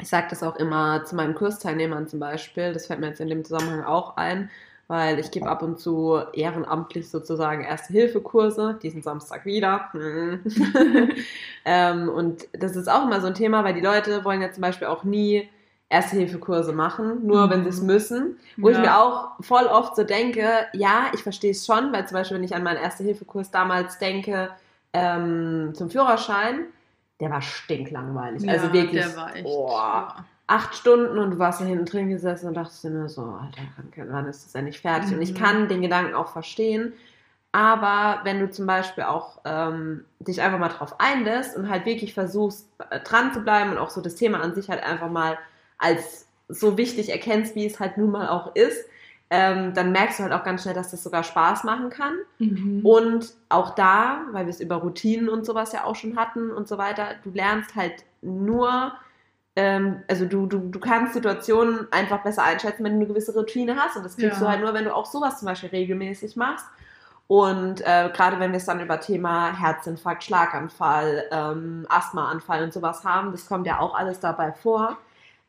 ich sage das auch immer zu meinen Kursteilnehmern zum Beispiel, das fällt mir jetzt in dem Zusammenhang auch ein, weil ich gebe ab und zu ehrenamtlich sozusagen Erste-Hilfe-Kurse, diesen Samstag wieder. ähm, und das ist auch immer so ein Thema, weil die Leute wollen ja zum Beispiel auch nie Erste-Hilfe-Kurse machen, nur mhm. wenn sie es müssen. Wo ja. ich mir auch voll oft so denke, ja, ich verstehe es schon, weil zum Beispiel, wenn ich an meinen Erste-Hilfe-Kurs damals denke, ähm, zum Führerschein, der war stinklangweilig. Ja, also wirklich, der war echt, boah, ja. Acht Stunden und du warst da hinten drin gesessen und dachtest dir nur so, Alter, wann ist das endlich fertig? Mhm. Und ich mhm. kann den Gedanken auch verstehen. Aber wenn du zum Beispiel auch ähm, dich einfach mal drauf einlässt und halt wirklich versuchst, äh, dran zu bleiben und auch so das Thema an sich halt einfach mal als so wichtig erkennst, wie es halt nun mal auch ist, ähm, dann merkst du halt auch ganz schnell, dass das sogar Spaß machen kann. Mhm. Und auch da, weil wir es über Routinen und sowas ja auch schon hatten und so weiter, du lernst halt nur, ähm, also du, du, du kannst Situationen einfach besser einschätzen, wenn du eine gewisse Routine hast. Und das kriegst ja. du halt nur, wenn du auch sowas zum Beispiel regelmäßig machst. Und äh, gerade wenn wir es dann über Thema Herzinfarkt, Schlaganfall, ähm, Asthmaanfall und sowas haben, das kommt ja auch alles dabei vor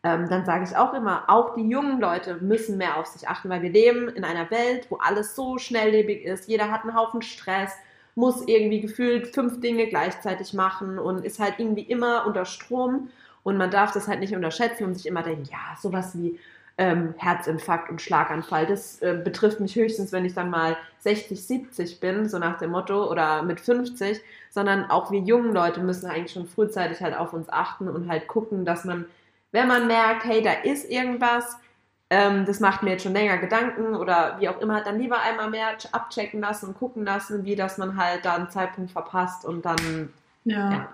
ähm, dann sage ich auch immer, auch die jungen Leute müssen mehr auf sich achten, weil wir leben in einer Welt, wo alles so schnelllebig ist. Jeder hat einen Haufen Stress, muss irgendwie gefühlt fünf Dinge gleichzeitig machen und ist halt irgendwie immer unter Strom. Und man darf das halt nicht unterschätzen und sich immer denken, ja, sowas wie ähm, Herzinfarkt und Schlaganfall, das äh, betrifft mich höchstens, wenn ich dann mal 60, 70 bin, so nach dem Motto, oder mit 50, sondern auch wir jungen Leute müssen eigentlich schon frühzeitig halt auf uns achten und halt gucken, dass man wenn man merkt, hey, da ist irgendwas, ähm, das macht mir jetzt schon länger Gedanken oder wie auch immer, dann lieber einmal mehr abchecken lassen und gucken lassen, wie dass man halt da einen Zeitpunkt verpasst und dann. Ja. ja.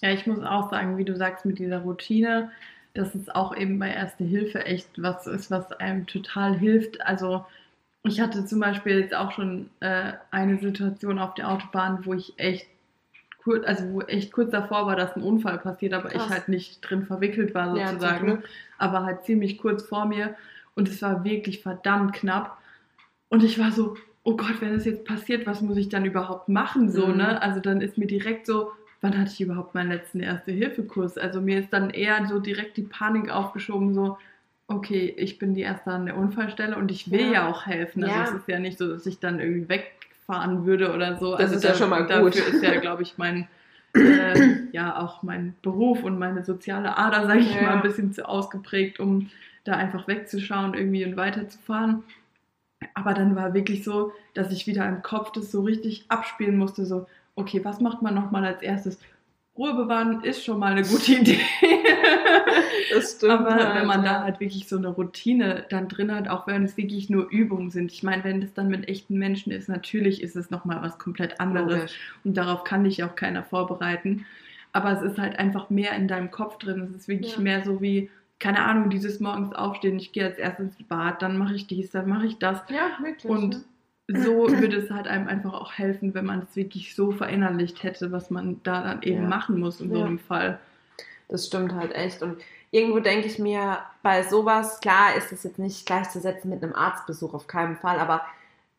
Ja, ich muss auch sagen, wie du sagst, mit dieser Routine, dass es auch eben bei Erste Hilfe echt was ist, was einem total hilft. Also ich hatte zum Beispiel jetzt auch schon äh, eine Situation auf der Autobahn, wo ich echt kurz, also wo echt kurz davor war, dass ein Unfall passiert, aber Krass. ich halt nicht drin verwickelt war sozusagen. Ja, aber halt ziemlich kurz vor mir und es war wirklich verdammt knapp. Und ich war so, oh Gott, wenn das jetzt passiert, was muss ich dann überhaupt machen? So, mhm. ne? Also dann ist mir direkt so, wann hatte ich überhaupt meinen letzten Erste-Hilfe-Kurs? Also mir ist dann eher so direkt die Panik aufgeschoben, so, okay, ich bin die Erste an der Unfallstelle und ich will ja, ja auch helfen. Also ja. es ist ja nicht so, dass ich dann irgendwie weg fahren würde oder so. Das also ist ja schon mal gut. Dafür ist ja, glaube ich, mein, äh, ja, auch mein Beruf und meine soziale Ader, sage ich ja. mal, ein bisschen zu ausgeprägt, um da einfach wegzuschauen irgendwie und weiterzufahren. Aber dann war wirklich so, dass ich wieder im Kopf das so richtig abspielen musste, so, okay, was macht man nochmal als erstes? Ruhe bewahren ist schon mal eine gute Idee. das stimmt. Aber halt, wenn man ja. da halt wirklich so eine Routine dann drin hat, auch wenn es wirklich nur Übungen sind. Ich meine, wenn das dann mit echten Menschen ist, natürlich ist es nochmal was komplett anderes. Logisch. Und darauf kann dich auch keiner vorbereiten. Aber es ist halt einfach mehr in deinem Kopf drin. Es ist wirklich ja. mehr so wie, keine Ahnung, dieses morgens aufstehen, ich gehe als erstes ins Bad, dann mache ich dies, dann mache ich das. Ja, wirklich. Und so würde es halt einem einfach auch helfen, wenn man es wirklich so verinnerlicht hätte, was man da dann eben ja. machen muss in so einem Fall. Das stimmt halt echt. Und irgendwo denke ich mir, bei sowas, klar ist es jetzt nicht gleichzusetzen mit einem Arztbesuch, auf keinen Fall, aber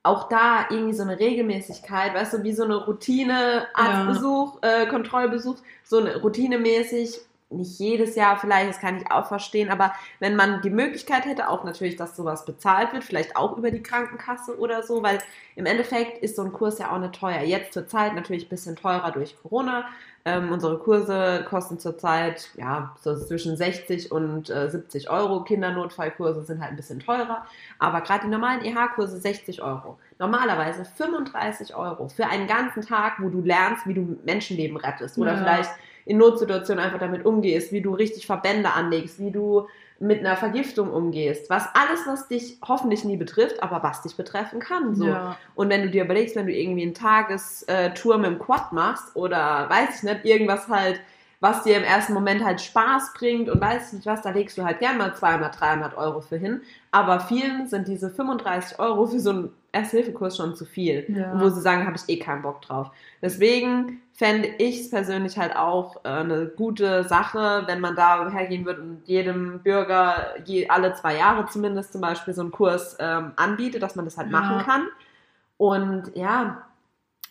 auch da irgendwie so eine Regelmäßigkeit, weißt du, wie so eine Routine, Arztbesuch, ja. äh, Kontrollbesuch, so eine routinemäßig nicht jedes Jahr vielleicht, das kann ich auch verstehen, aber wenn man die Möglichkeit hätte, auch natürlich, dass sowas bezahlt wird, vielleicht auch über die Krankenkasse oder so, weil im Endeffekt ist so ein Kurs ja auch nicht teuer. Jetzt zur Zeit natürlich ein bisschen teurer durch Corona, Ähm, unsere Kurse kosten zurzeit ja, so zwischen 60 und äh, 70 Euro. Kindernotfallkurse sind halt ein bisschen teurer, aber gerade die normalen EH-Kurse 60 Euro. Normalerweise 35 Euro für einen ganzen Tag, wo du lernst, wie du Menschenleben rettest oder ja. vielleicht in Notsituationen einfach damit umgehst, wie du richtig Verbände anlegst, wie du mit einer Vergiftung umgehst, was alles, was dich hoffentlich nie betrifft, aber was dich betreffen kann. So. Ja. Und wenn du dir überlegst, wenn du irgendwie einen Tagestour mit dem Quad machst oder weiß ich nicht, irgendwas halt, was dir im ersten Moment halt Spaß bringt und weiß ich nicht was, da legst du halt gern mal 200, 300 Euro für hin. Aber vielen sind diese 35 Euro für so einen Erste-Hilfe-Kurs schon zu viel. Ja. Wo sie sagen, habe ich eh keinen Bock drauf. Deswegen fände ich es persönlich halt auch äh, eine gute Sache, wenn man da hergehen würde und jedem Bürger je, alle zwei Jahre zumindest zum Beispiel so einen Kurs ähm, anbietet, dass man das halt ja. machen kann. Und ja,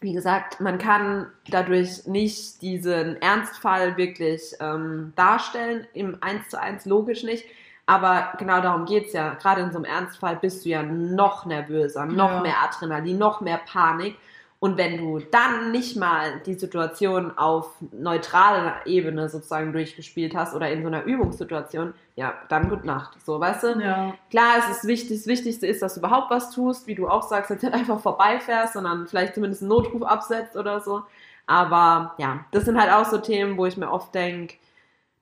wie gesagt, man kann dadurch nicht diesen Ernstfall wirklich ähm, darstellen, im 1 zu 1 logisch nicht. Aber genau darum geht es ja. Gerade in so einem Ernstfall bist du ja noch nervöser, noch ja. mehr Adrenalin, noch mehr Panik. Und wenn du dann nicht mal die Situation auf neutraler Ebene sozusagen durchgespielt hast oder in so einer Übungssituation, ja, dann gut Nacht. So, weißt du? Ja. Klar, es ist wichtig, das Wichtigste ist, dass du überhaupt was tust, wie du auch sagst, jetzt nicht einfach vorbeifährst, sondern vielleicht zumindest einen Notruf absetzt oder so. Aber ja, das sind halt auch so Themen, wo ich mir oft denke,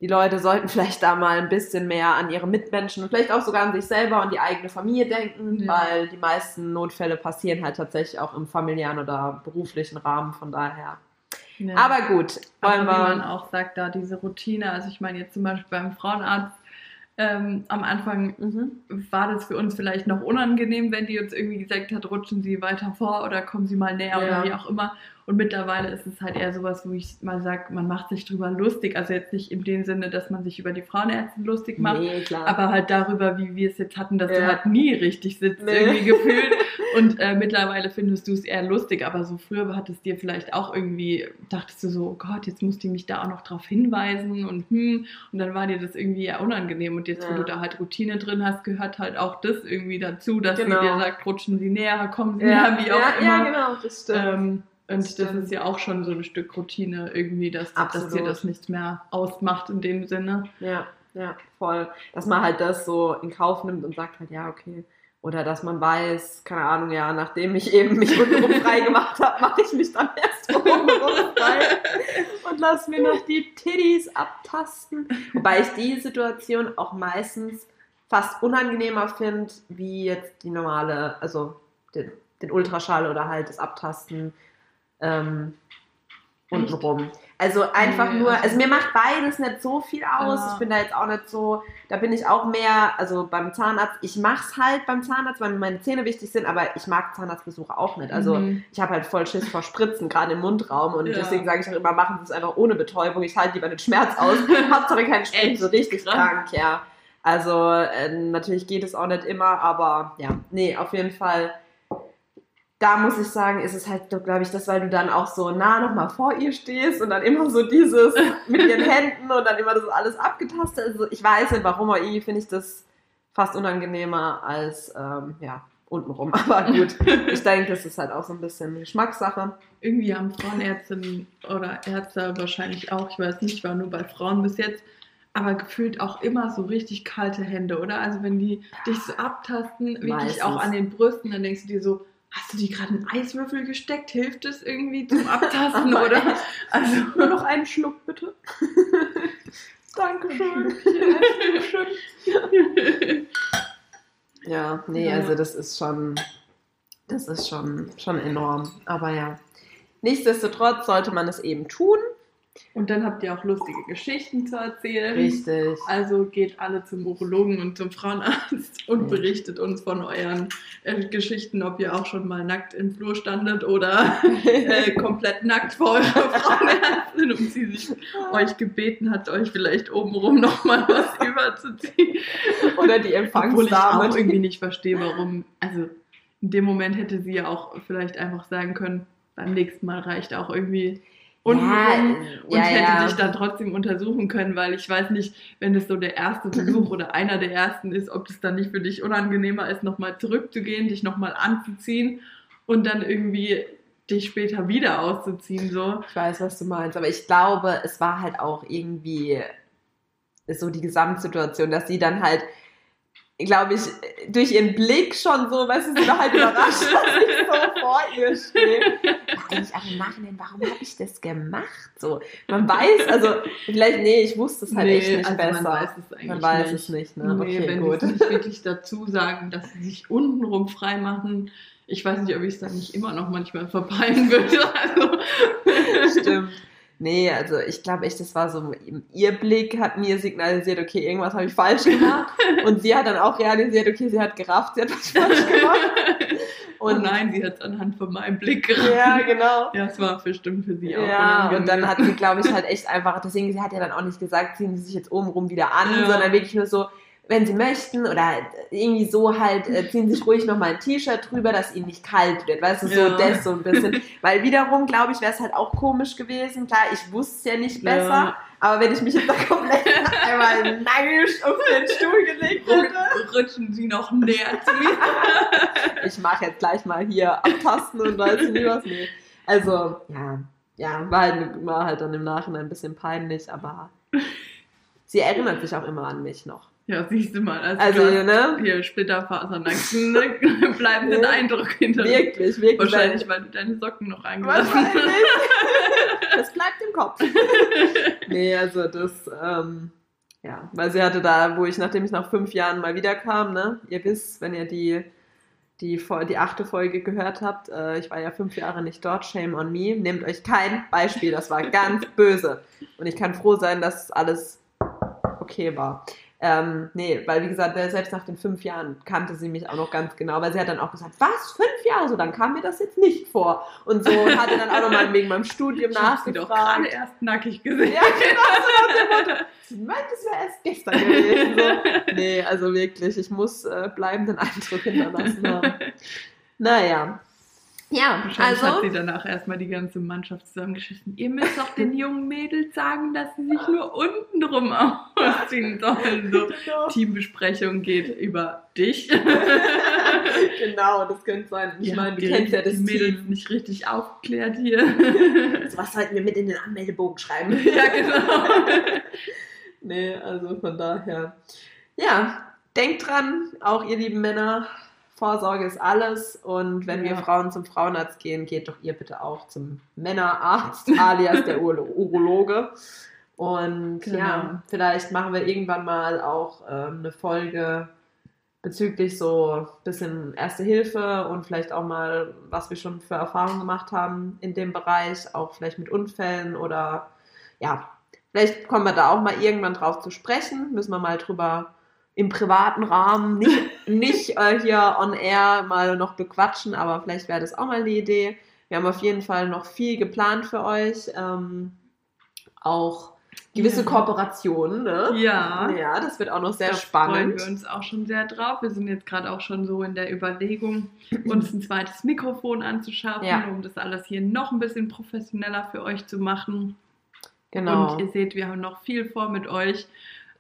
die Leute sollten vielleicht da mal ein bisschen mehr an ihre Mitmenschen und vielleicht auch sogar an sich selber und die eigene Familie denken, ja. weil die meisten Notfälle passieren halt tatsächlich auch im familiären oder beruflichen Rahmen. Von daher. Ja. Aber gut, wollen Aber wie man auch sagt, da diese Routine, also ich meine jetzt zum Beispiel beim Frauenarzt, ähm, am Anfang mhm. war das für uns vielleicht noch unangenehm, wenn die uns irgendwie gesagt hat, rutschen Sie weiter vor oder kommen Sie mal näher ja. oder wie auch immer. Und mittlerweile ist es halt eher sowas, wo ich mal sage, man macht sich drüber lustig. Also jetzt nicht in dem Sinne, dass man sich über die Frauenärzte lustig macht, nee, aber halt darüber, wie wir es jetzt hatten, dass ja. du halt nie richtig sitzt, nee. irgendwie gefühlt. Und äh, mittlerweile findest du es eher lustig, aber so früher hat es dir vielleicht auch irgendwie, dachtest du so, oh Gott, jetzt muss die mich da auch noch drauf hinweisen und hm, und dann war dir das irgendwie eher unangenehm. Und jetzt, ja. wo du da halt Routine drin hast, gehört halt auch das irgendwie dazu, dass genau. sie dir sagt, rutschen sie näher, kommen sie ja. näher, wie auch immer. Ja, genau, das stimmt. Ähm, und das ist ja auch schon so ein Stück Routine irgendwie, dass, dass dir das nichts mehr ausmacht in dem Sinne. Ja, ja, voll. Dass man halt das so in Kauf nimmt und sagt halt, ja, okay. Oder dass man weiß, keine Ahnung, ja, nachdem ich eben mich untenrum frei gemacht habe, mache ich mich dann erst obenrum frei und lass mir noch die Titties abtasten. Wobei ich die Situation auch meistens fast unangenehmer finde, wie jetzt die normale, also den, den Ultraschall oder halt das Abtasten ähm, untenrum. Also einfach nur, also mir macht beides nicht so viel aus. Ja. Ich bin da jetzt auch nicht so, da bin ich auch mehr, also beim Zahnarzt, ich mach's halt beim Zahnarzt, weil mir meine Zähne wichtig sind, aber ich mag Zahnarztbesuche auch nicht. Also mhm. ich habe halt voll Schiss vor Spritzen, gerade im Mundraum und ja. deswegen sage ich auch immer, machen Sie es einfach ohne Betäubung. Ich halte lieber den Schmerz aus. Hauptsache keinen Spritzen, so richtig krank, ja. Also äh, natürlich geht es auch nicht immer, aber ja, nee, auf jeden Fall da muss ich sagen, ist es halt, glaube ich, das, weil du dann auch so nah nochmal vor ihr stehst und dann immer so dieses mit ihren Händen und dann immer das alles abgetastet. Also ich weiß nicht, warum, aber irgendwie finde ich das fast unangenehmer als, ähm, ja, untenrum. Aber gut, ich denke, es ist halt auch so ein bisschen Geschmackssache. Irgendwie haben Frauenärztinnen oder Ärzte wahrscheinlich auch, ich weiß nicht, war nur bei Frauen bis jetzt, aber gefühlt auch immer so richtig kalte Hände, oder? Also wenn die dich so abtasten, wirklich Meistens. auch an den Brüsten, dann denkst du dir so, hast du dir gerade einen Eiswürfel gesteckt? Hilft es irgendwie zum Abtasten oder? Also nur noch einen Schluck bitte. Dankeschön. ja, nee, also das ist schon, das ist schon, schon enorm. Aber ja, nichtsdestotrotz sollte man es eben tun. Und dann habt ihr auch lustige Geschichten zu erzählen. Richtig. Also geht alle zum Urologen und zum Frauenarzt und ja. berichtet uns von euren äh, Geschichten, ob ihr auch schon mal nackt im Flur standet oder äh, komplett nackt vor eurer Frauenärztin und sie sich euch gebeten hat, euch vielleicht obenrum nochmal was überzuziehen. Oder die Empfangsdame. Obwohl ich auch irgendwie nicht verstehe, warum. Also in dem Moment hätte sie ja auch vielleicht einfach sagen können, beim nächsten Mal reicht auch irgendwie unten ja, und ja, hätte ja. dich dann trotzdem untersuchen können, weil ich weiß nicht, wenn es so der erste Besuch oder einer der ersten ist, ob das dann nicht für dich unangenehmer ist, nochmal zurückzugehen, dich nochmal anzuziehen und dann irgendwie dich später wieder auszuziehen. So. Ich weiß, was du meinst, aber ich glaube, es war halt auch irgendwie so die Gesamtsituation, dass sie dann halt glaube ich, durch ihren Blick schon so, weißt du, sie war halt überrascht, dass ich so vor ihr stehe. Eigentlich auch im Nachhinein, warum habe ich das gemacht? So, man weiß, also vielleicht, nee, ich wusste es halt nee, echt nicht also besser. Man weiß es eigentlich man weiß nicht. es nicht, ne? Nee, okay, wenn gut. nicht wirklich dazu sagen, dass sie sich untenrum frei machen, ich weiß nicht, ob ich es dann nicht immer noch manchmal verpeilen würde. Also. Stimmt. Nee, also ich glaube echt, das war so, ihr Blick hat mir signalisiert, okay, irgendwas habe ich falsch gemacht. Und sie hat dann auch realisiert, okay, sie hat gerafft, sie hat was falsch gemacht. Oh und oh nein, sie hat es anhand von meinem Blick gerafft. Ja, genau. Ja, es war bestimmt für sie auch. Ja, und dann hat sie, glaube ich, halt echt einfach, deswegen, sie hat ja dann auch nicht gesagt, ziehen sie sich jetzt oben rum wieder an, ja. sondern wirklich nur so, wenn sie möchten oder irgendwie so halt, äh, ziehen sich ruhig nochmal ein T-Shirt drüber, dass ihnen nicht kalt wird, weißt du, so ja. das so ein bisschen. Weil wiederum, glaube ich, wäre es halt auch komisch gewesen. Klar, ich wusste es ja nicht besser, ja. aber wenn ich mich jetzt da komplett einmal nagisch auf den Stuhl gelegt hätte. Rutschen sie noch näher zu mir. ich mache jetzt gleich mal hier abtasten und weiß nicht was. Nee. Also, ja, ja, war halt, war halt dann im Nachhinein ein bisschen peinlich, aber sie erinnert sich auch immer an mich noch. Ja, siehst du mal. Also, also ne? Hier Splitterfasern, dann bleibenden Eindruck hinter Wirklich, wirklich. Wahrscheinlich, weil du deine Socken noch eingelassen hast. das bleibt im Kopf. nee, also das, ähm, ja, weil sie hatte da, wo ich, nachdem ich nach fünf Jahren mal wiederkam, ne, ihr wisst, wenn ihr die, die, die achte Folge gehört habt, äh, ich war ja fünf Jahre nicht dort, shame on me, nehmt euch kein Beispiel, das war ganz böse. Und ich kann froh sein, dass alles okay war. Ähm, nee, weil wie gesagt, selbst nach den fünf Jahren kannte sie mich auch noch ganz genau, weil sie hat dann auch gesagt, was, fünf Jahre? So, dann kam mir das jetzt nicht vor. Und so hatte dann auch nochmal wegen meinem Studium ich nachgefragt. Sie doch gerade erst nackig gesehen. Ja, genau. So sie meint, es wäre erst gestern gewesen. So. Nee, also wirklich, ich muss äh, bleibenden Eindruck hinterlassen haben. Naja, ja, also. hat sie danach erstmal die ganze Mannschaft zusammengeschissen. Ihr müsst doch den jungen Mädels sagen, dass sie sich nur unten drum ausziehen sollen. So, genau. Teambesprechung geht über dich. genau, das könnte sein. Ich ja, meine, du kennst ja das die Mädels Team. nicht richtig aufklärt hier. Also was sollten wir mit in den Anmeldebogen schreiben? ja, genau. nee, also von daher. Ja, denkt dran, auch ihr lieben Männer, Vorsorge ist alles. Und wenn ja. wir Frauen zum Frauenarzt gehen, geht doch ihr bitte auch zum Männerarzt, alias der Urologe. Und genau. ja, vielleicht machen wir irgendwann mal auch ähm, eine Folge bezüglich so ein bisschen Erste Hilfe und vielleicht auch mal, was wir schon für Erfahrungen gemacht haben in dem Bereich, auch vielleicht mit Unfällen oder ja, vielleicht kommen wir da auch mal irgendwann drauf zu sprechen, müssen wir mal drüber im privaten Rahmen, nicht, nicht äh, hier on air mal noch bequatschen, aber vielleicht wäre das auch mal eine Idee. Wir haben auf jeden Fall noch viel geplant für euch. Ähm, auch gewisse. Kooperationen, ne? Ja. Ja, das wird auch noch sehr da spannend. Da freuen wir uns auch schon sehr drauf. Wir sind jetzt gerade auch schon so in der Überlegung, uns ein zweites Mikrofon anzuschaffen, ja. um das alles hier noch ein bisschen professioneller für euch zu machen. Genau. Und ihr seht, wir haben noch viel vor mit euch.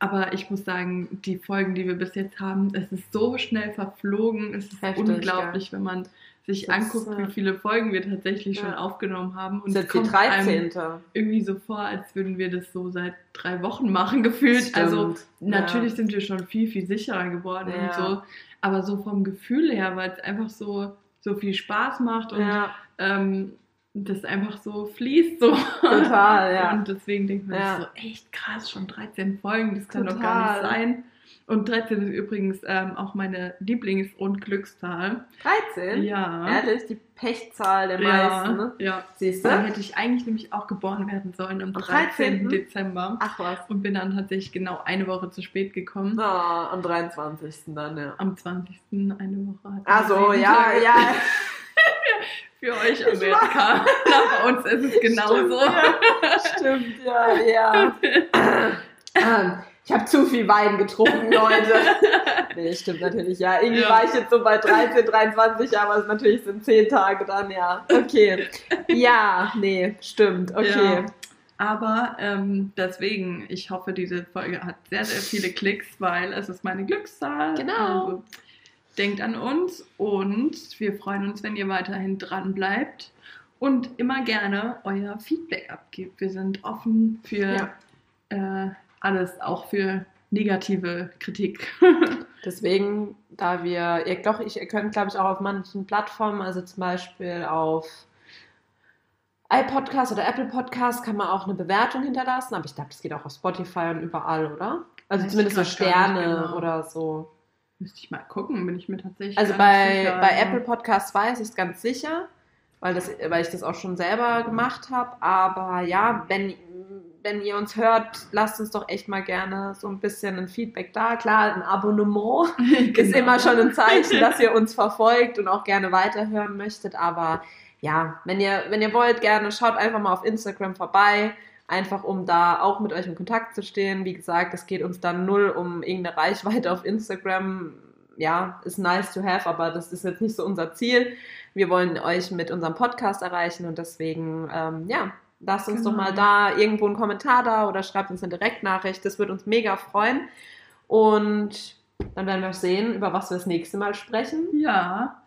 Aber ich muss sagen, die Folgen, die wir bis jetzt haben, es ist so schnell verflogen. Es ist Heftig, unglaublich, ja. wenn man sich das anguckt, wie viele Folgen wir tatsächlich ja. schon aufgenommen haben. Und das ist die 13. irgendwie so vor, als würden wir das so seit drei Wochen machen, gefühlt. Also Stimmt. Also natürlich ja. sind wir schon viel, viel sicherer geworden und so. Aber so vom Gefühl her, weil es einfach so, so viel Spaß macht und ähm, das einfach so fließt so. Total, ja. Und deswegen denkt man ja. so, echt krass, schon 13 Folgen, das kann Total. doch gar nicht sein. Und 13 ist übrigens ähm, auch meine Lieblings-Rundglückszahl. 13? Ja. Ehrlich, die Pechzahl der ja, meisten. Ne? Ja. Siehst du? Da hätte ich eigentlich nämlich auch geboren werden sollen am, am 13. 13. Dezember. Ach was. Und bin dann tatsächlich genau eine Woche zu spät gekommen. Oh, am 23. dann, ja. Am 20. eine Woche. Ach so, ja, ja. für euch Amerika. bei uns ist es genauso. Stimmt, ja, ja. ähm, ich habe zu viel Wein getrunken, Leute. nee, stimmt natürlich, ja. Irgendwie ja. war ich jetzt so bei 13, 23, aber es natürlich sind 10 Tage dann, ja. Okay. Ja, nee, stimmt, okay. Ja. Aber ähm, deswegen, ich hoffe, diese Folge hat sehr, sehr viele Klicks, weil es ist meine Glückszahl. Genau. Also, denkt an uns und wir freuen uns, wenn ihr weiterhin dran bleibt. und immer gerne euer Feedback abgebt. Wir sind offen für ja. äh, alles, auch für negative Kritik. Deswegen, da wir, ihr, doch, ich, ihr könnt, glaube ich, auch auf manchen Plattformen, also zum Beispiel auf iPodcast oder Apple Podcast kann man auch eine Bewertung hinterlassen, aber ich glaube, das geht auch auf Spotify und überall, oder? Also Weiß zumindest so Sterne genau. oder so. Müsste ich mal gucken, bin ich mir tatsächlich. Also bei, sicher, bei Apple Podcasts weiß ich es ganz sicher, weil, das, weil ich das auch schon selber gemacht habe. Aber ja, wenn, wenn ihr uns hört, lasst uns doch echt mal gerne so ein bisschen ein Feedback da. Klar, ein Abonnement genau. ist immer schon ein Zeichen, dass ihr uns verfolgt und auch gerne weiterhören möchtet. Aber ja, wenn ihr, wenn ihr wollt, gerne schaut einfach mal auf Instagram vorbei einfach um da auch mit euch in Kontakt zu stehen. Wie gesagt, es geht uns dann null um irgendeine Reichweite auf Instagram. Ja, ist nice to have, aber das ist jetzt nicht so unser Ziel. Wir wollen euch mit unserem Podcast erreichen und deswegen, ähm, ja, lasst uns genau. doch mal da irgendwo einen Kommentar da oder schreibt uns eine Direktnachricht. Das würde uns mega freuen. Und dann werden wir sehen, über was wir das nächste Mal sprechen. Ja.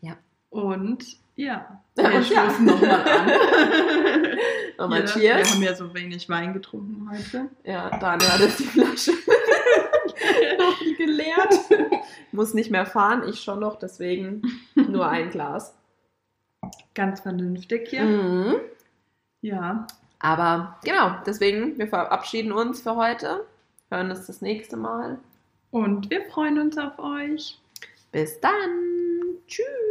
Ja. Und ja, wir stoßen ja. nochmal an. Nochmal Cheers. Wir haben ja so wenig Wein getrunken heute. Ja, Daniel hat jetzt die Flasche noch geleert. Muss nicht mehr fahren, ich schon noch, deswegen nur ein Glas. Ganz vernünftig hier. Mhm. Ja. Aber genau, deswegen, wir verabschieden uns für heute. Hören uns das nächste Mal. Und wir freuen uns auf euch. Bis dann. Tschüss.